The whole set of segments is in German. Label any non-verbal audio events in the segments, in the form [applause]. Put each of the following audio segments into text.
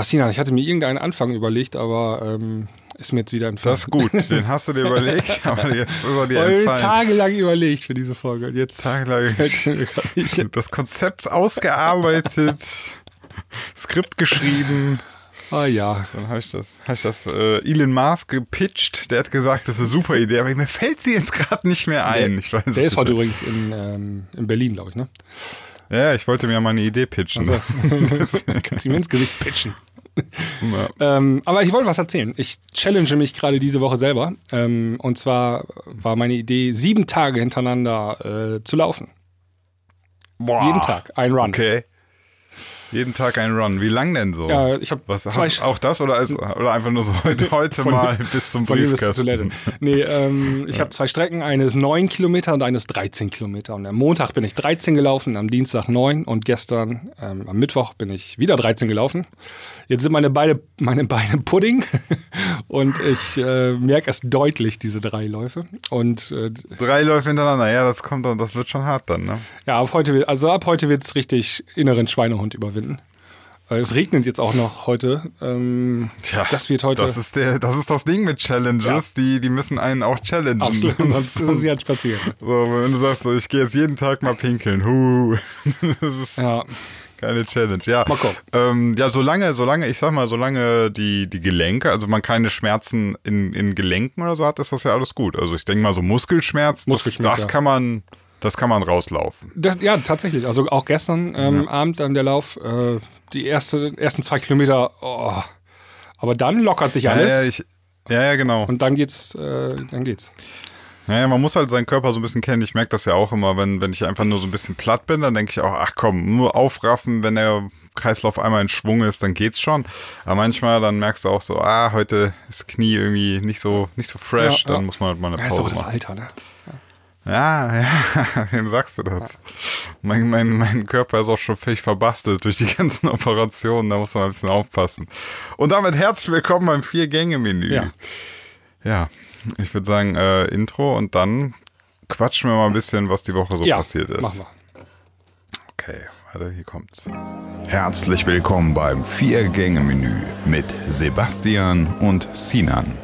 Hassina, ich hatte mir irgendeinen Anfang überlegt, aber ähm, ist mir jetzt wieder entfallen. Das ist gut, den hast du dir überlegt, [laughs] aber jetzt ist er dir entfallen. tagelang überlegt für diese Folge. Und jetzt tagelang [laughs] [laughs] das Konzept ausgearbeitet, Skript geschrieben. Ah ja. Dann habe ich das, hab ich das äh, Elon Musk gepitcht. Der hat gesagt, das ist eine super Idee, aber mir fällt sie jetzt gerade nicht mehr ein. Der, ich weiß der ist heute übrigens in, ähm, in Berlin, glaube ich, ne? Ja, ich wollte mir mal eine Idee pitchen. Also, kannst du mir ins Gesicht pitchen. [laughs] Ja. Ähm, aber ich wollte was erzählen. Ich challenge mich gerade diese Woche selber. Ähm, und zwar war meine Idee, sieben Tage hintereinander äh, zu laufen. Boah. Jeden Tag, ein Run. Okay. Jeden Tag ein Run. Wie lang denn so? Ja, ich habe Was hast, auch das oder, ist, oder einfach nur so [laughs] heute, heute mal bis zum Briefkasten? Bis nee, ähm, ich ja. habe zwei Strecken. Eine ist 9 Kilometer und eine ist 13 Kilometer. Und am Montag bin ich 13 gelaufen, am Dienstag 9 und gestern ähm, am Mittwoch bin ich wieder 13 gelaufen. Jetzt sind meine Beine, meine Beine [laughs] Pudding und ich äh, merke es deutlich, diese drei Läufe. Und, äh, drei Läufe hintereinander, ja, das kommt dann, das wird schon hart dann, ne? Ja, ab heute, also ab heute wird es richtig inneren Schweinehund überwinden. Es regnet jetzt auch noch heute. Ähm, ja, das wird heute. Das ist, der, das ist das Ding mit Challenges, ja. die, die müssen einen auch challengen. Absolut, [laughs] sonst ist es ja ein Spaziergang. So, wenn du sagst, so, ich gehe jetzt jeden Tag mal pinkeln. Huh. [laughs] ja. Keine Challenge, ja. Mal ähm, ja, solange, solange, ich sag mal, solange die, die Gelenke, also man keine Schmerzen in, in Gelenken oder so hat, ist das ja alles gut. Also ich denke mal, so Muskelschmerz, Muskelschmerz das, das ja. kann man das kann man rauslaufen. Das, ja, tatsächlich. Also auch gestern ähm, ja. Abend dann der Lauf, äh, die erste, ersten zwei Kilometer, oh. aber dann lockert sich alles. Ja, ja, ich, ja, ja genau. Und dann geht's, äh, dann geht's. Ja, man muss halt seinen Körper so ein bisschen kennen. Ich merke das ja auch immer, wenn, wenn ich einfach nur so ein bisschen platt bin, dann denke ich auch, ach komm, nur aufraffen, wenn der Kreislauf einmal in Schwung ist, dann geht's schon. Aber manchmal dann merkst du auch so, ah, heute ist Knie irgendwie nicht so, nicht so fresh, ja, dann ja. muss man halt mal eine Pause ja, ist aber das Alter, ne? Ja, ja, [laughs] wem sagst du das? Mein, mein, mein Körper ist auch schon völlig verbastelt durch die ganzen [laughs] Operationen, da muss man ein bisschen aufpassen. Und damit herzlich willkommen beim Vier-Gänge-Menü. Ja. ja, ich würde sagen, äh, Intro und dann quatschen wir mal ein bisschen, was die Woche so ja, passiert ist. Machen wir. Okay, warte, hier kommt's. Herzlich willkommen beim Vier-Gänge-Menü mit Sebastian und Sinan.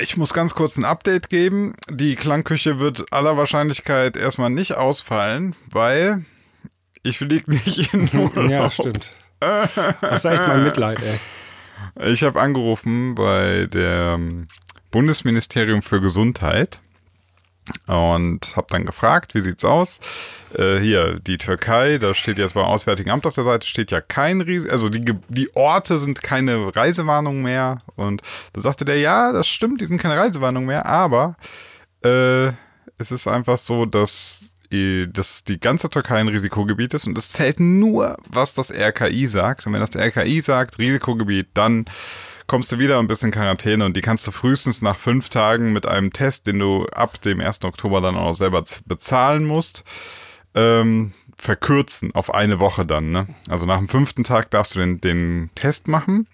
Ich muss ganz kurz ein Update geben. Die Klangküche wird aller Wahrscheinlichkeit erstmal nicht ausfallen, weil ich fliege nicht in [laughs] Urlaub. Ja, stimmt. Das ist echt mein Mitleid, ey. Ich habe angerufen bei dem Bundesministerium für Gesundheit und habe dann gefragt, wie sieht's aus? Äh, hier, die Türkei, da steht jetzt beim Auswärtigen Amt auf der Seite, steht ja kein Risiko, also die, die Orte sind keine Reisewarnung mehr. Und da sagte der, ja, das stimmt, die sind keine Reisewarnung mehr, aber äh, es ist einfach so, dass, dass die ganze Türkei ein Risikogebiet ist und es zählt nur, was das RKI sagt. Und wenn das RKI sagt, Risikogebiet, dann kommst du wieder ein bisschen Quarantäne und die kannst du frühestens nach fünf Tagen mit einem Test, den du ab dem 1. Oktober dann auch selber bezahlen musst, ähm, verkürzen auf eine Woche dann. Ne? Also nach dem fünften Tag darfst du den, den Test machen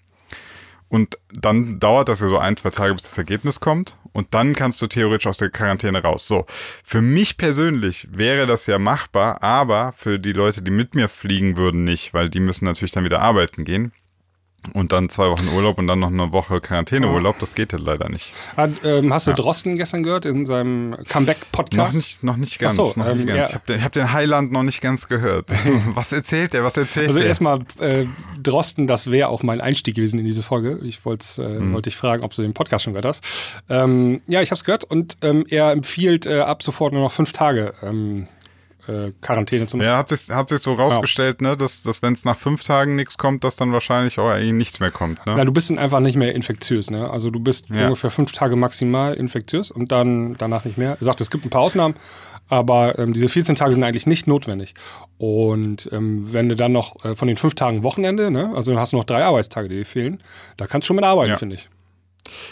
und dann dauert das ja so ein, zwei Tage, bis das Ergebnis kommt. Und dann kannst du theoretisch aus der Quarantäne raus. So, für mich persönlich wäre das ja machbar, aber für die Leute, die mit mir fliegen würden, nicht, weil die müssen natürlich dann wieder arbeiten gehen. Und dann zwei Wochen Urlaub und dann noch eine Woche Quarantäneurlaub, das geht ja leider nicht. Hat, ähm, hast du ja. Drosten gestern gehört in seinem Comeback-Podcast? Noch nicht, noch nicht ganz. So, noch nicht ähm, ganz. Ja. Ich habe den, hab den Highland noch nicht ganz gehört. [laughs] Was erzählt der? Was erzählt also der? Also erstmal äh, Drosten, das wäre auch mein Einstieg gewesen in diese Folge. Ich wollte äh, hm. wollte dich fragen, ob du den Podcast schon gehört hast. Ähm, ja, ich habe es gehört und ähm, er empfiehlt äh, ab sofort nur noch fünf Tage ähm, äh, Quarantäne zu machen. Ja, hat sich, hat sich so rausgestellt, ja. ne, dass, dass wenn es nach fünf Tagen nichts kommt, dass dann wahrscheinlich auch eigentlich nichts mehr kommt. Ne? Na, du bist dann einfach nicht mehr infektiös. Ne? Also du bist ja. ungefähr fünf Tage maximal infektiös und dann danach nicht mehr. Er sagt, es gibt ein paar Ausnahmen, aber ähm, diese 14 Tage sind eigentlich nicht notwendig. Und ähm, wenn du dann noch äh, von den fünf Tagen Wochenende, ne, also dann hast du noch drei Arbeitstage, die dir fehlen, da kannst du schon mit arbeiten, ja. finde ich.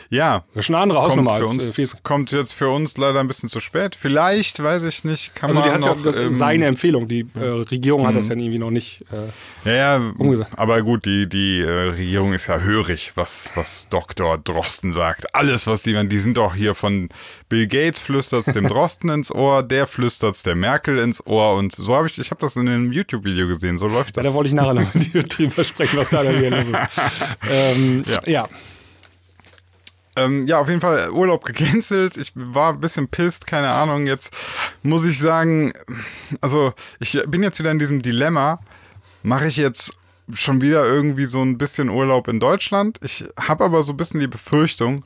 Ja. Das ist schon eine andere Hausnummer kommt, als äh, uns, kommt jetzt für uns leider ein bisschen zu spät. Vielleicht, weiß ich nicht, kann Also die man hat ja, das ähm, seine Empfehlung. Die äh, Regierung hat das ja irgendwie noch nicht. Äh, Ja, ja, Umgesetzt. aber gut, die, die äh, Regierung ist ja hörig, was, was Dr. Drosten sagt. Alles, was die, die sind doch hier von Bill Gates flüstert's dem [laughs] Drosten ins Ohr, der flüstert's der Merkel ins Ohr und so habe ich, ich habe das in einem YouTube-Video gesehen, so läuft ja, das. da wollte ich nachher noch [laughs] mit dir drüber sprechen, was da denn hier los ist. [laughs] Ähm, Ja. ja. Ähm, ja, auf jeden Fall Urlaub gecancelt. Ich war ein bisschen pisst, keine Ahnung. Jetzt muss ich sagen, also ich bin jetzt wieder in diesem Dilemma. Mache ich jetzt schon wieder irgendwie so ein bisschen Urlaub in Deutschland? Ich habe aber so ein bisschen die Befürchtung,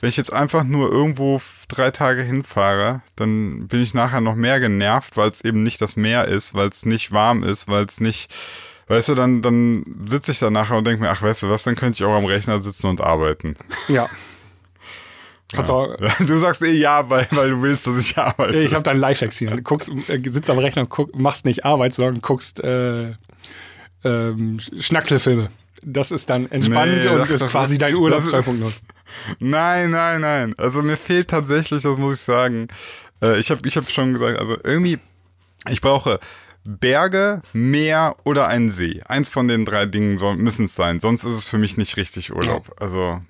wenn ich jetzt einfach nur irgendwo drei Tage hinfahre, dann bin ich nachher noch mehr genervt, weil es eben nicht das Meer ist, weil es nicht warm ist, weil es nicht, weißt du, dann, dann sitze ich da nachher und denke mir, ach, weißt du was, dann könnte ich auch am Rechner sitzen und arbeiten. Ja. [laughs] Kannst auch, [laughs] Du sagst eh ja, weil, weil du willst, dass ich arbeite. ich habe deinen Lifehacks hier. Du guckst, äh, sitzt am Rechner und guck, machst nicht Arbeit, sondern guckst äh, ähm, Schnackselfilme. Das ist dann entspannt Nee, und ist quasi dein Urlaub das ist- 2.0. [laughs] Nein, nein, nein. Also mir fehlt tatsächlich, das muss ich sagen. Äh, ich habe ich hab schon gesagt, also irgendwie, ich brauche Berge, Meer oder einen See. Eins von den drei Dingen müssen es sein, sonst ist es für mich nicht richtig Urlaub. Also,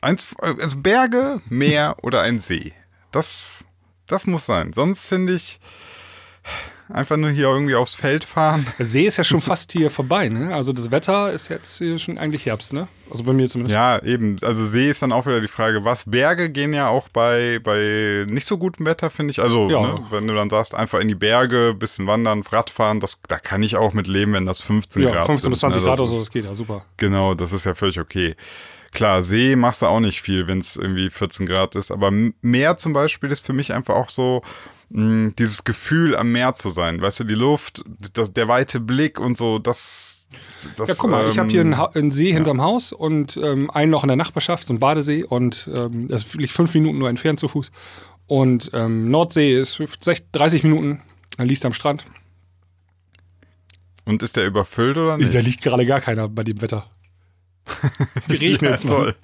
eins, also Berge, Meer oder ein See. Das, das muss sein. Sonst finde ich einfach nur hier irgendwie aufs Feld fahren. Der See ist ja schon fast hier vorbei, ne? Also das Wetter ist jetzt hier schon eigentlich Herbst, ne? Also bei mir zumindest. Ja, eben. Also See ist dann auch wieder die Frage, was Berge gehen ja auch bei, bei nicht so gutem Wetter, finde ich. Also, Ja. ne, wenn du dann sagst, einfach in die Berge, bisschen wandern, Radfahren, das, da kann ich auch mit leben, wenn das 15 Ja, Grad 15 bis sind, 20 ne? Grad oder so, das geht ja super. Genau, das ist ja völlig okay. Klar, See machst du auch nicht viel, wenn es irgendwie 14 Grad ist. Aber Meer zum Beispiel ist für mich einfach auch so mh, dieses Gefühl, am Meer zu sein. Weißt du, die Luft, das, der weite Blick und so, das. das Ja, guck mal, ich habe hier ähm, einen, einen See hinterm Haus und ähm, einen noch in der Nachbarschaft, so ein Badesee und ähm, das liegt fünf Minuten nur entfernt zu Fuß. Und ähm, Nordsee ist 60, 30 Minuten, dann liegst du am Strand. Und ist der überfüllt oder nicht? Da liegt gerade gar keiner bei dem Wetter. Geregnet ja, toll.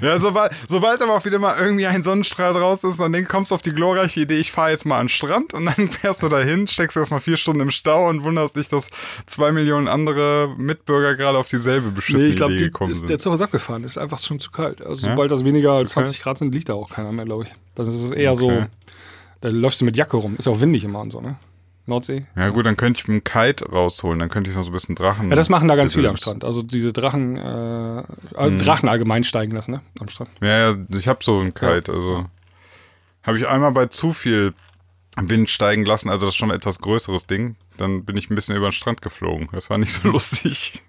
Ja, sobald, sobald aber auch wieder mal irgendwie ein Sonnenstrahl draus ist, dann denk, kommst du auf die glorreiche Idee, ich fahre jetzt mal an den Strand und dann [laughs] fährst du dahin, steckst erstmal vier Stunden im Stau und wunderst dich, dass zwei Millionen andere Mitbürger gerade auf dieselbe beschissene Nee, ich glaube, Idee gekommen der sind. Zug ist abgefahren. Ist einfach schon zu kalt. Also Ja? sobald das weniger als Zu kalt? 20 Grad sind, liegt da auch keiner mehr, glaube ich. Das ist eher Okay. so, da läufst du mit Jacke rum. Ist auch windig immer und so, ne? Nordsee. Ja gut, dann könnte ich einen Kite rausholen, dann könnte ich noch so ein bisschen Drachen. Ja, das machen da ganz viele am. Strand. Also diese Drachen, äh, Mhm. Drachen allgemein steigen lassen, ne? Am Strand. Ja, ja, ich habe so einen Kite, also habe ich einmal bei zu viel Wind steigen lassen, also das ist schon ein etwas größeres Ding, dann bin ich ein bisschen über den Strand geflogen. Das war nicht so [laughs] lustig.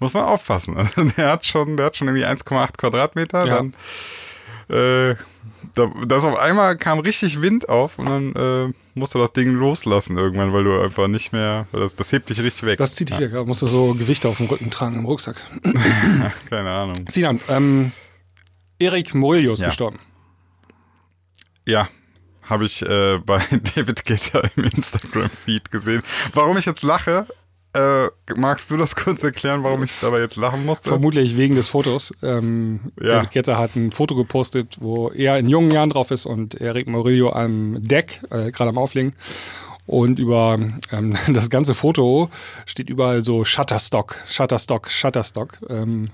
Muss man aufpassen. Also der hat schon, der hat schon irgendwie 1,8 Quadratmeter. Ja. Dann äh, da, das auf einmal kam richtig Wind auf und dann äh, musst du das Ding loslassen irgendwann, weil du einfach nicht mehr, das, das hebt dich richtig weg. Das zieht dich weg. Da musst du so Gewichte auf dem Rücken tragen im Rucksack. [laughs] Keine Ahnung. Sinan, ähm, Erik ist Ja. gestorben. Ja, habe ich äh, bei [laughs] David Guetta im Instagram-Feed gesehen. Warum ich jetzt lache, äh, magst du das [laughs] kurz erklären, warum ich dabei jetzt lachen musste? Vermutlich wegen des Fotos. Ähm, Ja. David Guetta hat ein Foto gepostet, wo er in jungen Jahren drauf ist und Erik Murillo am Deck, äh, gerade am Auflegen. Und über ähm, [laughs] das ganze Foto steht überall so Shutterstock, Shutterstock, Shutterstock. Ähm,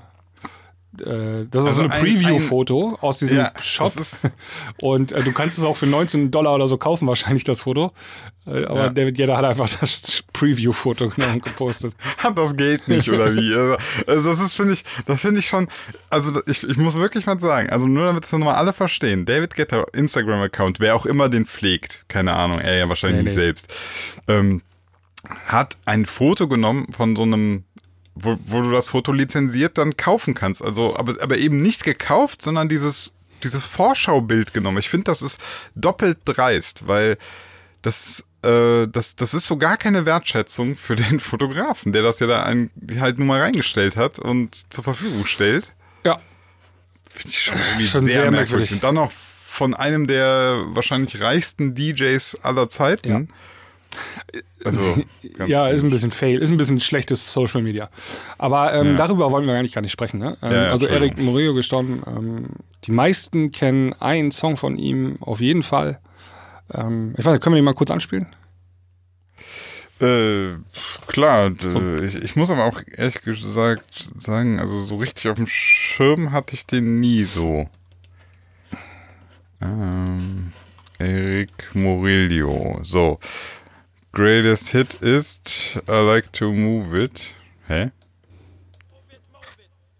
äh, das ist Also so ein ein- Preview-Foto aus diesem Ja, Shop. [laughs] Und äh, du kannst es auch für 19 Dollar oder so kaufen, wahrscheinlich das Foto. Äh, aber Ja. David Guetta hat einfach das Preview-Foto genommen und gepostet. [laughs] Das Geld nicht oder wie? [laughs] Also, also das ist, finde ich, das finde ich schon, also ich, ich muss wirklich mal sagen, also nur damit es nochmal alle verstehen, David Guetta Instagram-Account, wer auch immer den pflegt, keine Ahnung, er ja wahrscheinlich Nee, nicht nee. selbst, ähm, hat ein Foto genommen von so einem wo, wo du das Foto lizenziert dann kaufen kannst. Also, aber, aber eben nicht gekauft, sondern dieses, dieses Vorschaubild genommen. Ich finde, das ist doppelt dreist, weil das, äh, das, das ist so gar keine Wertschätzung für [laughs] den Fotografen, der das ja da ein, halt nun mal reingestellt hat und zur Verfügung stellt. Ja, Finde ich schon irgendwie Schon sehr, sehr merkwürdig. merkwürdig. Und dann noch von einem der wahrscheinlich reichsten DJs aller Zeiten. Also, [laughs] ja, ist ein bisschen fail, ist ein bisschen schlechtes Social Media. Aber ähm, Ja. darüber wollen wir eigentlich gar nicht sprechen. Ne? Ähm, Ja, also Eric. Murillo gestorben. Ähm, die meisten kennen einen Song von ihm auf jeden Fall. Ähm, ich weiß nicht, können wir den mal kurz anspielen? Äh, klar, ich, ich muss aber auch ehrlich gesagt sagen, also so richtig auf dem Schirm hatte ich den nie so. Ähm, Eric Murillo. So. Greatest Hit ist I Like to Move It. Hä?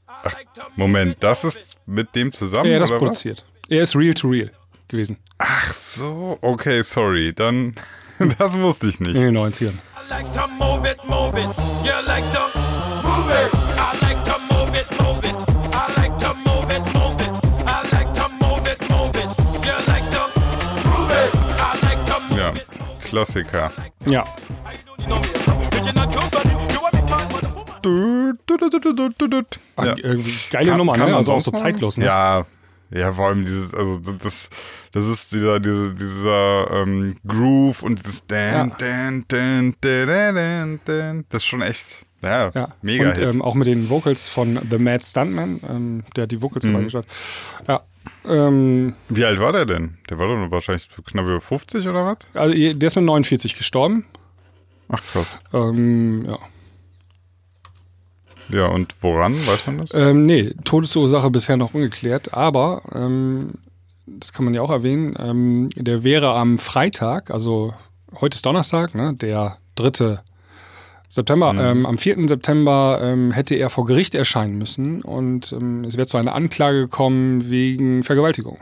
Ach, Moment, das ist mit dem zusammen? Ja, er hat das oder was? produziert. Er ist real to real gewesen Ach so, okay, sorry. Dann, [laughs] das wusste ich nicht. in den 90ern. I like to move it, move it. You like to move it. Du, du, du, du, du. Ach, Ja. geile Kann- Nummer, kann ne? Also auch so zeitlos, ne? Ja, ja, vor allem dieses, also das, das ist dieser, dieser, dieser ähm, Groove und dieses Dan, Ja. Dan, Dan, Dan, Dan, Dan, Dan. Das ist schon echt, ja, Ja. mega Und ähm, auch mit den Vocals von The Mad Stuntman, ähm, der hat die Vocals Mhm. dabei geschaut. Ja. Ähm, Wie alt war der denn? Der war doch wahrscheinlich knapp über 50 oder was? also der ist mit 49 gestorben. Ach krass. Ähm, ja. Ja, und woran, weiß man das? Ähm, nee, Todesursache bisher noch ungeklärt, aber ähm, das kann man ja auch erwähnen, ähm, der wäre am Freitag, also heute ist Donnerstag, ne, der 3. September, ähm, am 4. September ähm, hätte er vor Gericht erscheinen müssen und ähm, es wäre zu einer Anklage gekommen wegen Vergewaltigung.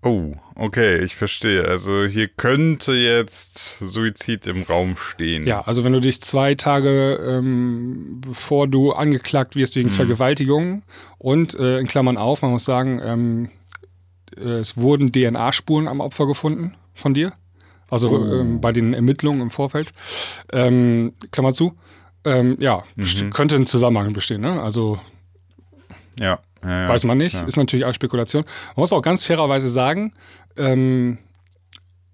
Oh, okay, ich verstehe. Also hier könnte jetzt Suizid im Raum stehen. Ja, also wenn du dich zwei Tage ähm, bevor du angeklagt wirst wegen Vergewaltigung und äh, in Klammern auf, man muss sagen, ähm, äh, es wurden DNA-Spuren am Opfer gefunden von dir, also ähm, bei den Ermittlungen im Vorfeld. Ähm, Klammer zu. Ähm, ja, best- könnte ein Zusammenhang bestehen. Ne? Also Ja, ja, ja. weiß man nicht, Ja. ist natürlich alles Spekulation. Man muss auch ganz fairerweise sagen, ähm,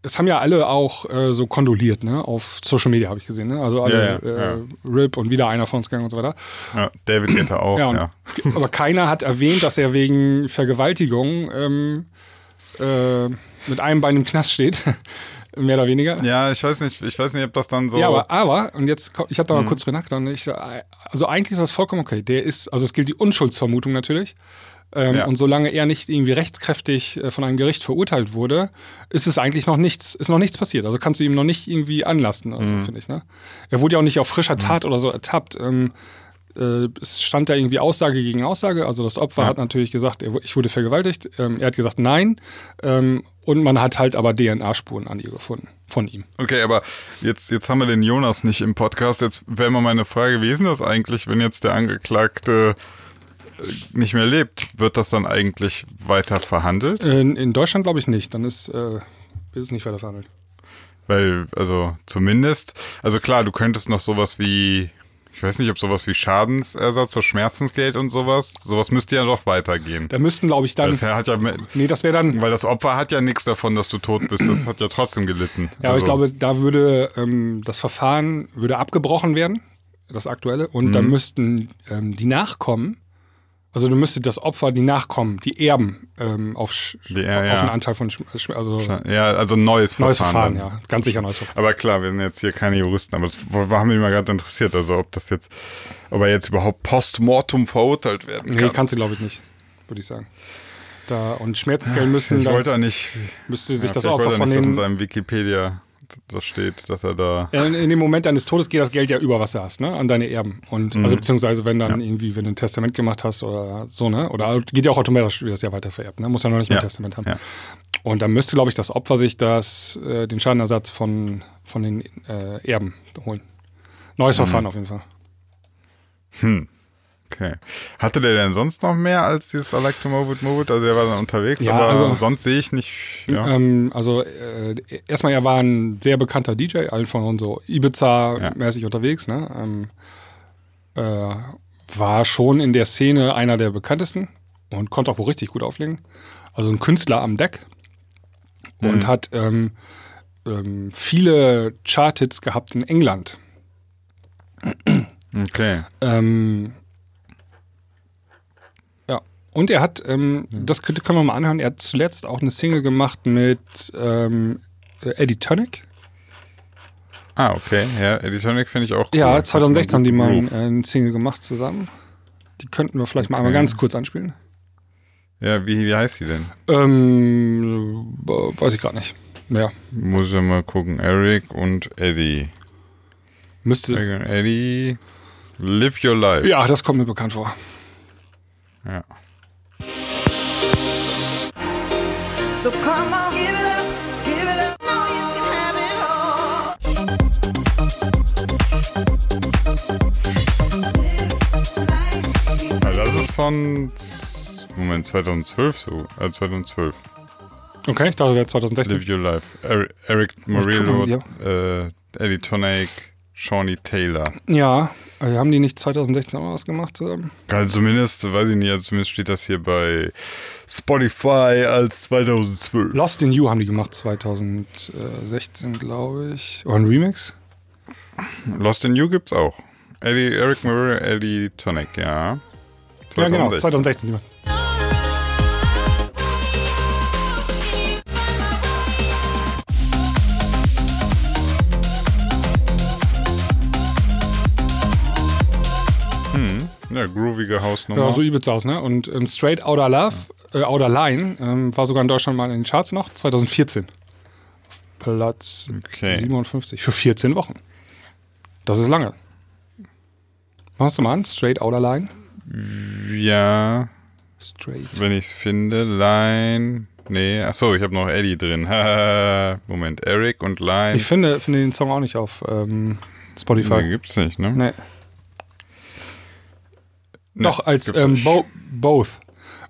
es haben ja alle auch äh, so kondoliert, ne? Auf Social Media habe ich gesehen, ne? Also alle Ja, ja, äh, RIP und wieder einer von uns gegangen und so weiter. ja. David Guetta auch, Ja, ja. aber keiner hat erwähnt, dass er wegen Vergewaltigung ähm, äh, mit einem Bein im Knast steht. Mehr oder weniger. Ja, ich weiß nicht, ich weiß nicht, ob das dann so. Ja, aber, aber, und jetzt, ich habe da Mhm. mal kurz drüber nachgedacht, und ich, also eigentlich ist das vollkommen okay. Der ist, also es gilt die Unschuldsvermutung natürlich. Ähm, Ja. Und solange er nicht irgendwie rechtskräftig äh, von einem Gericht verurteilt wurde, ist es eigentlich noch nichts, ist noch nichts passiert. Also kannst du ihm noch nicht irgendwie anlasten, also Mhm. finde ich. Ne? Er wurde ja auch nicht auf frischer Tat oder so ertappt. Ähm, äh, es stand da irgendwie Aussage gegen Aussage. Also das Opfer Ja. hat natürlich gesagt, ich wurde vergewaltigt. Ähm, er hat gesagt, nein. Ähm, und man hat halt aber DNA-Spuren an ihr gefunden von ihm. Okay, aber jetzt, jetzt haben wir den Jonas nicht im Podcast. Jetzt wäre mal meine Frage, wie ist denn das eigentlich, wenn jetzt der Angeklagte äh, nicht mehr lebt? Wird das dann eigentlich weiter verhandelt? Äh, In, in Deutschland glaube ich nicht. Dann ist, äh, ist es nicht weiter verhandelt. Weil, also zumindest, also klar, du könntest noch sowas wie, ich weiß nicht, ob sowas wie Schadensersatz oder Schmerzensgeld und sowas, sowas müsste ja doch weitergehen. Da müssten, glaube ich, dann. Das hat ja, nee, das wäre dann. weil das Opfer hat ja nichts davon, dass du tot bist. Das hat ja trotzdem gelitten. Ja, aber Also, ich glaube, da würde ähm, das Verfahren würde abgebrochen werden, das aktuelle, und Mhm. dann müssten ähm, die Nachkommen, also du müsstest das Opfer, die Nachkommen, die Erben ähm, auf, Die Er- auf ja. einen Anteil von, also Ja, also neues, neues Verfahren. Verfahren, dann. ja, ganz sicher neues Verfahren. Aber klar, wir sind jetzt hier keine Juristen, aber das war mich mal gerade interessiert, also ob das jetzt, ob er jetzt überhaupt postmortem verurteilt werden Nee, kann. kannst du glaube ich nicht, würde ich sagen. Da, und Schmerzensgeld müssen, ich wollte nicht, müsste sich ja, das Opfer er von nicht, dass in den seinem Wikipedia da steht, dass er da, Ja, In, in dem Moment deines Todes geht das Geld ja über, was du hast, ne? An deine Erben. Und Mhm. also beziehungsweise wenn dann irgendwie, wenn du ein Testament gemacht hast oder so, ne? Oder geht ja auch automatisch, wie das ja weiter vererbt, ne? Muss ja noch nicht mal Ja, ein Testament haben. ja. Und dann müsste, glaube ich, das Opfer sich das, äh, den Schadenersatz von, von den äh, Erben holen. Neues Mhm. Verfahren auf jeden Fall. Okay. Hatte der denn sonst noch mehr als dieses I like to move it, move it? Also der war dann unterwegs, Ja, aber also- sonst sehe ich nicht, ja. Ähm, also äh, erstmal, er war ein sehr bekannter DJ, allen von so Ibiza-mäßig unterwegs, ne? Ähm, äh, war schon in der Szene einer der bekanntesten und konnte auch wohl richtig gut auflegen. Also ein Künstler am Deck und hat ähm, ähm, viele Charthits gehabt in England. Okay. Ähm, ja, und er hat, ähm, das könnte, können wir mal anhören, er hat zuletzt auch eine Single gemacht mit ähm, äh, Eddie Tonic. Ah, okay. Ja, Editonic finde ich auch cool. Ja, 2016 haben die mal Groove. äh, eine Single gemacht zusammen. Die könnten wir vielleicht mal einmal ganz kurz anspielen. Ja, wie, wie heißt die denn? Ähm, äh, weiß ich gerade nicht. Ja, Muss ja mal gucken. Eric und Eddie. müsste. Eric und Eddie. Live Your Life. Ja, das kommt mir bekannt vor. Ja. So come on, give it up, give it up. No, you can have it all. Das ist von. Moment, 2012 so. Äh, 2012. Okay, ich dachte, wäre 2016. Live Your Life. Eric, Eric Morillo, ja. äh, Eddie Tonic, Shawnee Taylor. Ja, äh, haben die nicht 2016 auch was gemacht zusammen? Also zumindest, weiß ich nicht, also zumindest steht das hier bei Spotify als 2012. Lost in You haben die gemacht 2016, glaube ich. Oder ein Remix? Lost in You gibt's auch. Eddie, Eric Morillo, Eddie Tonic, ja. Ja, genau, 2016. Ja, groovige Hausnummer. Ja, so übelst aus, ne? Und ähm, Straight Outer Love, äh, Outer Line, ähm, war sogar in Deutschland mal in den Charts noch, 2014. Auf Platz Okay. 57 für 14 Wochen. Das ist lange. Machst du mal an? Straight Outer Line? ja, Straight. wenn ich finde, Line. Nee, achso, ich habe noch Eddie drin. [laughs] Moment, Eric und Line. Ich finde, finde den Song auch nicht auf ähm, Spotify. Nee, gibt's nicht, ne? Nee. Doch, als ähm. Bo Both.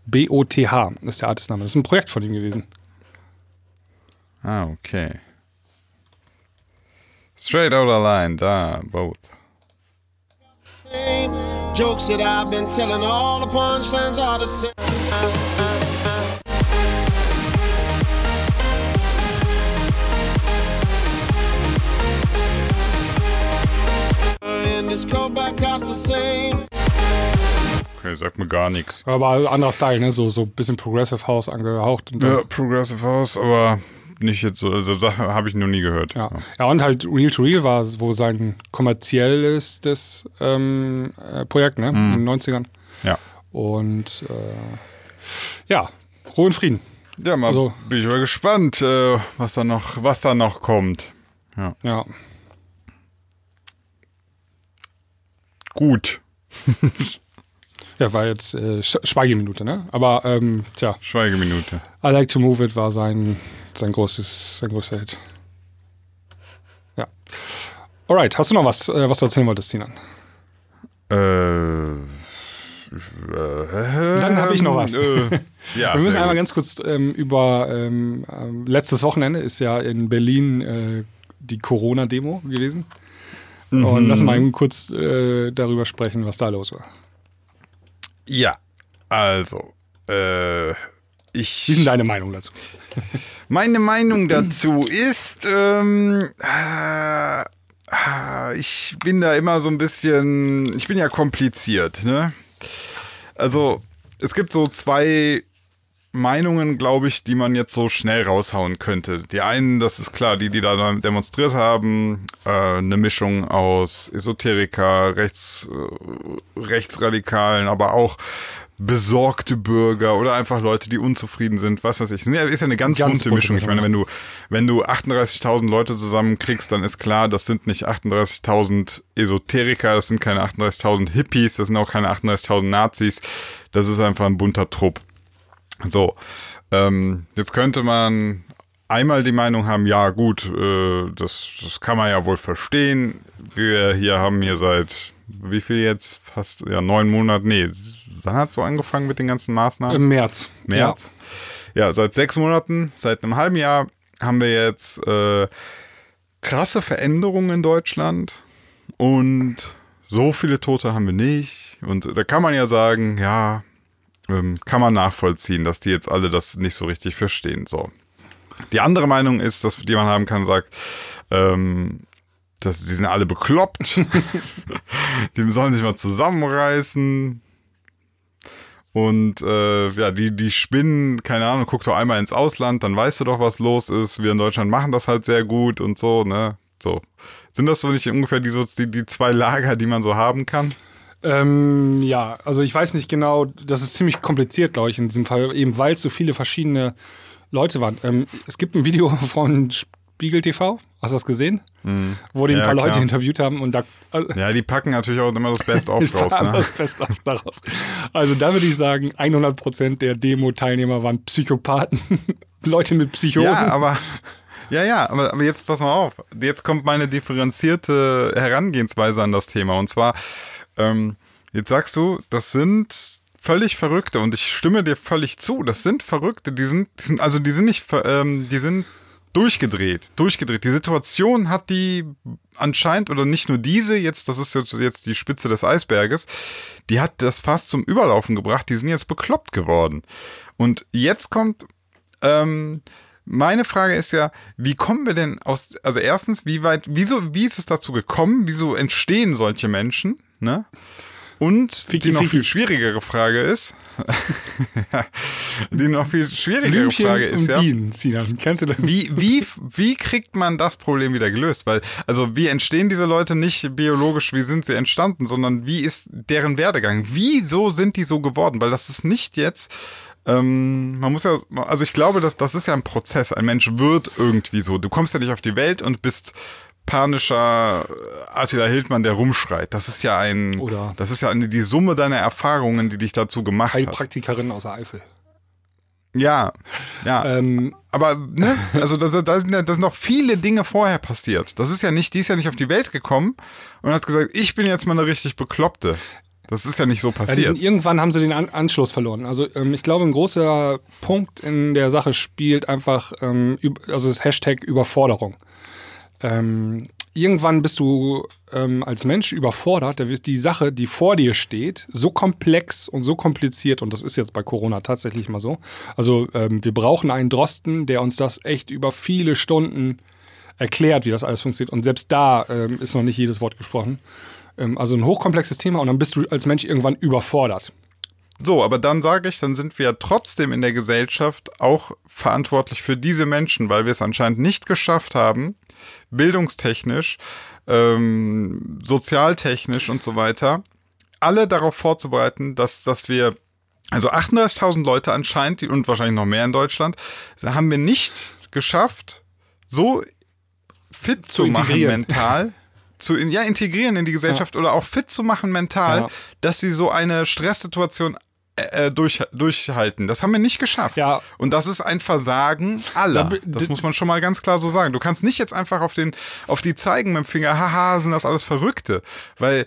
B-O-T-H ist der Artistname. Das ist ein Projekt von ihm gewesen. Ah, okay. Straight Outta Line, da, both. Jokes that I've been telling, all the punchlines are the same. And this coat back costs the same. Okay, sagt mir gar nichts. Aber anderer Style, ne? So, so ein bisschen Progressive House angehaucht. Ja, Progressive House, aber nicht jetzt so, also Sache habe ich noch nie gehört. Ja. ja, und halt Real to Real war wo sein kommerzielles das, ähm, äh, Projekt, ne? In den 90ern. Ja. Und äh, ja, Ruhe und Frieden. Ja, mal Also- bin ich mal gespannt, äh, was da noch, was da noch kommt. Ja. Gut. [laughs] Ja, war jetzt äh, Sch- Schweigeminute, ne? Aber ähm, tja, Schweigeminute. I Like to Move It war sein, sein großes, sein großer Hit. Ja. Alright, hast du noch was, äh, was du erzählen wolltest, Sinan? Äh, Dann hab ich noch was. [laughs] Äh, ja, Wir müssen einmal ganz kurz ähm, über ähm, ähm, letztes Wochenende ist ja in Berlin äh, die Corona-Demo gewesen. Und Mhm. lass mal kurz äh, darüber sprechen, was da los war. Ja, also, äh, ich. Wie ist denn deine Meinung dazu? Meine Meinung dazu ist, ähm, äh, äh, ich bin da immer so ein bisschen, ich bin ja kompliziert, ne? Also, es gibt so zwei Meinungen, glaube ich, die man jetzt so schnell raushauen könnte. Die einen, das ist klar, die, die da demonstriert haben, äh, eine Mischung aus Esoteriker, Rechts, äh, Rechtsradikalen, aber auch besorgte Bürger oder einfach Leute, die unzufrieden sind, was weiß ich. Ist ja eine ganz, Ganz bunte Mischung. Ich meine, wenn du, wenn du 38.000 Leute zusammenkriegst, dann ist klar, das sind nicht 38.000 Esoteriker, das sind keine 38.000 Hippies, das sind auch keine 38.000 Nazis. Das ist einfach ein bunter Trupp. So, ähm, jetzt könnte man einmal die Meinung haben, ja gut, äh, das, das kann man ja wohl verstehen. Wir hier haben hier seit, wie viel jetzt? Fast, ja, neun Monate, nee, wann hat so angefangen mit den ganzen Maßnahmen? Im März. März. Ja. seit sechs Monaten, seit einem halben Jahr haben wir jetzt äh, krasse Veränderungen in Deutschland und so viele Tote haben wir nicht. Und da kann man ja sagen, ja, ähm, kann man nachvollziehen, dass die jetzt alle das nicht so richtig verstehen. So. Die andere Meinung ist, dass jemand haben kann, sagt, ähm, dass die sind alle bekloppt. [laughs] die sollen sich mal zusammenreißen. Und äh, ja, die, die spinnen, keine Ahnung, guck doch einmal ins Ausland, dann weißt du doch, was los ist. Wir in Deutschland machen das halt sehr gut und so, ne? So. Sind das so nicht ungefähr die, so, die, die zwei Lager, die man so haben kann? Ähm, ja, also ich weiß nicht genau, das ist ziemlich kompliziert, glaube ich, in diesem Fall, eben weil es so viele verschiedene Leute waren. Ähm, es gibt ein Video [laughs] von Spiegel TV, hast du das gesehen? Wo die ein Ja, paar Leute klar. interviewt haben und da. Also, Ja, die packen natürlich auch immer das Best-of [laughs] raus, ne? das Beste auch daraus. Also da würde ich sagen, 100% der Demo-Teilnehmer waren Psychopathen, [laughs] Leute mit Psychosen. Ja, aber. Ja, ja, aber, aber jetzt pass mal auf. Jetzt kommt meine differenzierte Herangehensweise an das Thema. Und zwar, ähm, jetzt sagst du, das sind völlig Verrückte und ich stimme dir völlig zu. Das sind Verrückte, die sind, die sind also die sind nicht, ähm, die sind durchgedreht, durchgedreht. Die Situation hat die anscheinend, oder nicht nur diese, jetzt, das ist jetzt die Spitze des Eisberges, die hat das fast zum Überlaufen gebracht, die sind jetzt bekloppt geworden. Und jetzt kommt, ähm, meine Frage ist ja, wie kommen wir denn aus, also erstens, wie weit, wieso, wie ist es dazu gekommen, wieso entstehen solche Menschen, ne? Und Ficky, die noch Ficky. viel schwierigere Frage ist, [laughs] die noch viel schwierigere Blümchen Frage ist ja, Bienen, Sinan. Kennst du das? wie, wie, wie kriegt man das Problem wieder gelöst? Weil, also, wie entstehen diese Leute nicht biologisch, wie sind sie entstanden, sondern wie ist deren Werdegang? Wieso sind die so geworden? Weil das ist nicht jetzt, ähm, man muss ja, also ich glaube, dass, das ist ja ein Prozess. Ein Mensch wird irgendwie so. Du kommst ja nicht auf die Welt und bist panischer Attila Hildmann, der rumschreit. Das ist ja ein, Oder- das ist ja eine, die Summe deiner Erfahrungen, die dich dazu gemacht hat. Heilpraktikerin aus der Eifel. Ja, ja. Ähm, Aber, ne, also da, sind ja, da sind noch viele Dinge vorher passiert. Das ist ja nicht, die ist ja nicht auf die Welt gekommen und hat gesagt, ich bin jetzt mal eine richtig Bekloppte. Das ist ja nicht so Ja, passiert. sind, irgendwann haben sie den An Anschluss verloren. Also ähm, ich glaube, ein großer Punkt in der Sache spielt einfach, ähm, also das Hashtag Überforderung. Ähm, irgendwann bist du ähm, als Mensch überfordert, da wird die Sache, die vor dir steht, so komplex und so kompliziert, und das ist jetzt bei Corona tatsächlich mal so. Also ähm, wir brauchen einen Drosten, der uns das echt über viele Stunden erklärt, wie das alles funktioniert. Und selbst da ähm, ist noch nicht jedes Wort gesprochen. Ähm, also ein hochkomplexes Thema und dann bist du als Mensch irgendwann überfordert. So, aber dann sage ich, dann sind wir ja trotzdem in der Gesellschaft auch verantwortlich für diese Menschen, weil wir es anscheinend nicht geschafft haben, bildungstechnisch, ähm, sozialtechnisch und so weiter, alle darauf vorzubereiten, dass, dass wir, also 38.000 Leute anscheinend, und wahrscheinlich noch mehr in Deutschland, haben wir nicht geschafft, so fit zu, machen integrieren. mental, zu in, ja, integrieren in die Gesellschaft oder auch fit zu machen mental, Ja. dass sie so eine Stresssituation äh, durch, durchhalten. Das haben wir nicht geschafft. Ja. Und das ist ein Versagen aller. Das muss man schon mal ganz klar so sagen. Du kannst nicht jetzt einfach auf, den, auf die zeigen mit dem Finger, haha, sind das alles Verrückte. Weil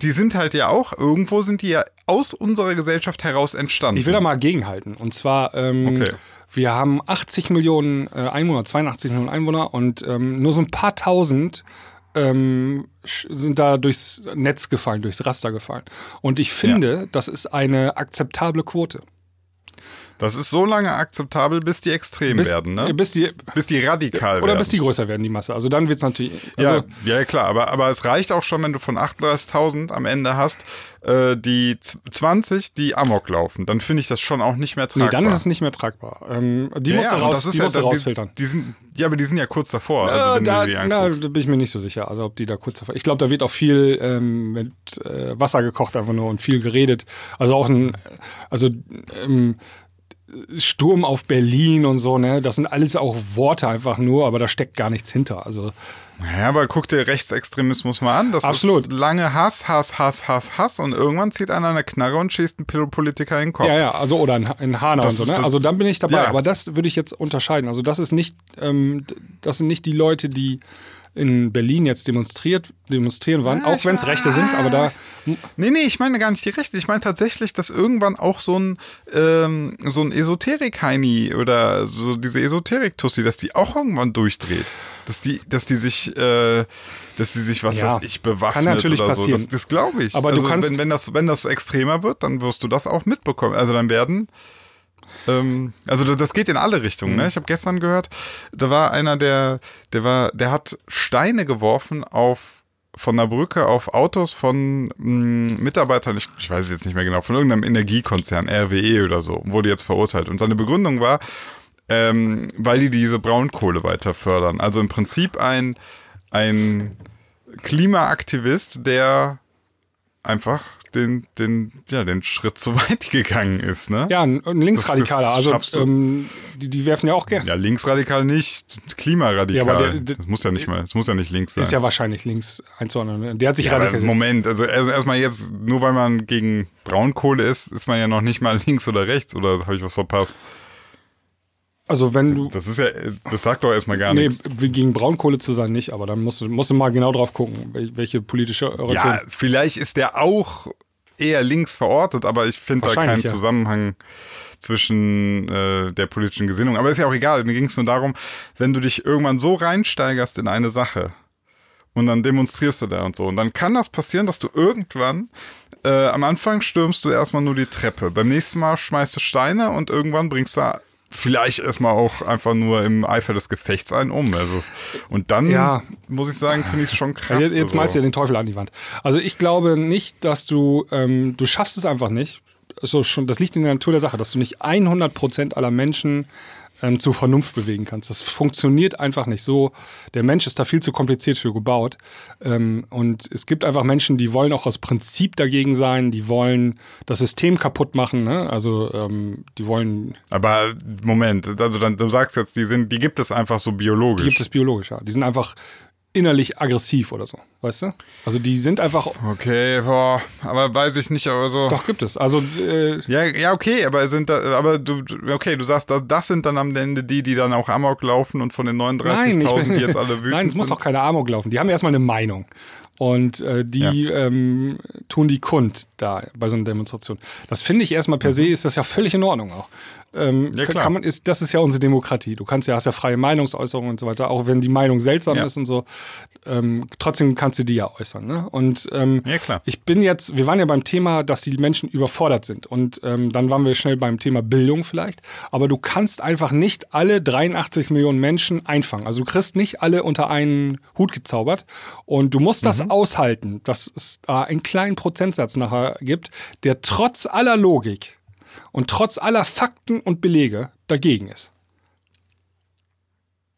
die sind halt ja auch, irgendwo sind die ja aus unserer Gesellschaft heraus entstanden. Ich will da mal gegenhalten. Und zwar, ähm, Okay. wir haben 80 Millionen äh, Einwohner, 82 Millionen Einwohner und ähm, nur so ein paar tausend ähm, sind da durchs Netz gefallen, durchs Raster gefallen. Und ich finde, das ist eine akzeptable Quote. Das ist so lange akzeptabel, bis die extrem Bis, werden, ne? äh, bis die, bis die radikal oder werden. bis die größer werden, die Masse. Also dann wird es natürlich. Also, ja, ja, klar, aber, aber es reicht auch schon, wenn du von 38.000 am Ende hast, äh, die z- 20, die Amok laufen. Dann finde ich das schon auch nicht mehr nee, tragbar. dann ist es nicht mehr tragbar. Ähm, die ja, musst du ja, raus, die musst du die- rausfiltern. Die sind, ja, aber die sind ja kurz davor, also Äh, wenn da, du die na, anguckst. da bin ich mir nicht so sicher. Also ob die da kurz davor. Ich glaube, da wird auch viel ähm, mit äh, Wasser gekocht einfach nur und viel geredet. Also auch ein, also ähm, Sturm auf Berlin und so, ne? Das sind alles auch Worte einfach nur, aber da steckt gar nichts hinter. Also Ja, aber guck dir Rechtsextremismus mal an. Das Absolut. ist lange Hass, Hass, Hass, Hass, Hass und irgendwann zieht einer eine Knarre und schießt einen Pol- Politiker in den Kopf. ja, ja, also oder in, Hanau Das und so, ne? Also dann bin ich dabei. Ja. Aber das würde ich jetzt unterscheiden. Also das ist nicht, ähm, das sind nicht die Leute, die in Berlin jetzt demonstriert, demonstrieren waren, auch wenn es Rechte sind, aber da Nee, nee, ich meine gar nicht die Rechte. Ich meine tatsächlich, dass irgendwann auch so ein, ähm, so ein Esoterik-Heini oder so diese Esoterik-Tussi, dass die auch irgendwann durchdreht. Dass die, dass die sich, äh, dass die sich, was Ja, weiß ich, bewaffnet kann natürlich oder so. passieren. Das, das glaube ich. Aber du also kannst- wenn, wenn, das, wenn das extremer wird, dann wirst du das auch mitbekommen. Also dann werden Ähm, also das- geht in alle Richtungen. Mhm. Ne? Ich habe gestern gehört, da war einer, der, der war, der hat Steine geworfen auf von der Brücke auf Autos von mh, Mitarbeitern, ich, ich weiß es jetzt nicht mehr genau, von irgendeinem Energiekonzern, RWE oder so, wurde jetzt verurteilt. Und seine Begründung war, ähm, weil die diese Braunkohle weiter fördern. Also im Prinzip ein, ein Klimaaktivist, der einfach den, den, ja, den Schritt zu weit [laughs] gegangen ist, ne? Ja, ein, ein Linksradikaler. Das- das Also ähm, die, die werfen ja auch gerne. Ja, linksradikal nicht, klimaradikal. Ja, der- der- das muss ja nicht mal, das muss ja nicht links sein. Ist ja wahrscheinlich links einzuordnen. ne? Der hat sich Ja, radikalisiert. Moment, also erst- erstmal jetzt, nur weil man gegen Braunkohle ist, ist man ja noch nicht mal [laughs] links oder rechts, oder habe ich was verpasst? Also wenn du Das ist ja, das sagt doch erstmal gar Nee, nichts. wie gegen Braunkohle zu sein nicht, aber dann musst du, musst du mal genau drauf gucken, wel- welche politische Orientierung. Ja, vielleicht ist der auch eher links verortet, aber ich finde da keinen ja. Zusammenhang zwischen äh, der politischen Gesinnung. Aber ist ja auch egal. Mir ging es nur darum, wenn du dich irgendwann so reinsteigerst in eine Sache und dann demonstrierst du da und so. Und dann kann das passieren, dass du irgendwann äh, am Anfang stürmst du erstmal nur die Treppe. Beim nächsten Mal schmeißt du Steine und irgendwann bringst du vielleicht erstmal auch einfach nur im Eifer des Gefechts einen um. Also es, und dann Ja. muss ich sagen, finde ich es schon krass. jetzt jetzt also. malst du ja den Teufel an die Wand. Also ich glaube nicht, dass du, ähm, du schaffst es einfach nicht. So schon, das liegt in der Natur der Sache, dass du nicht 100% aller Menschen ähm, zur Vernunft bewegen kannst. Das funktioniert einfach nicht so. Der Mensch ist da viel zu kompliziert für gebaut. Ähm, und es gibt einfach Menschen, die wollen auch aus Prinzip dagegen sein, die wollen das System kaputt machen. Ne? Also ähm, die wollen Aber Moment, also dann, du sagst jetzt, die sind, die gibt es einfach so biologisch. Die gibt es biologisch, ja. Die sind einfach innerlich aggressiv oder so, weißt du? Also die sind einfach, okay, boah, aber weiß ich nicht, aber so. doch gibt es. Also äh, Ja, ja, okay, aber sind da, aber du, okay, du sagst, das, das sind dann am Ende die, die dann auch Amok laufen und von den 39.000, die jetzt alle [laughs] wütend Nein, es muss sind. doch keine Amok laufen. Die haben erstmal eine Meinung. Und äh, die ähm, tun die kund da bei so einer Demonstration. Das finde ich erstmal per se ist das ja völlig in Ordnung auch. Ähm, Mhm. Ja, kann- man, ist, das ist ja unsere Demokratie. Du kannst ja, hast ja freie Meinungsäußerung und so weiter, auch wenn die Meinung seltsam Ja. ist und so. Ähm, trotzdem kannst du die ja äußern. Ne? Und ähm, Ja, klar. ich bin jetzt, wir waren ja beim Thema, dass die Menschen überfordert sind. Und ähm, dann waren wir schnell beim Thema Bildung vielleicht. Aber du kannst einfach nicht alle 83 Millionen Menschen einfangen. Also du kriegst nicht alle unter einen Hut gezaubert. Und du musst das aushalten, dass es da einen kleinen Prozentsatz nachher gibt, der trotz aller Logik und trotz aller Fakten und Belege dagegen ist.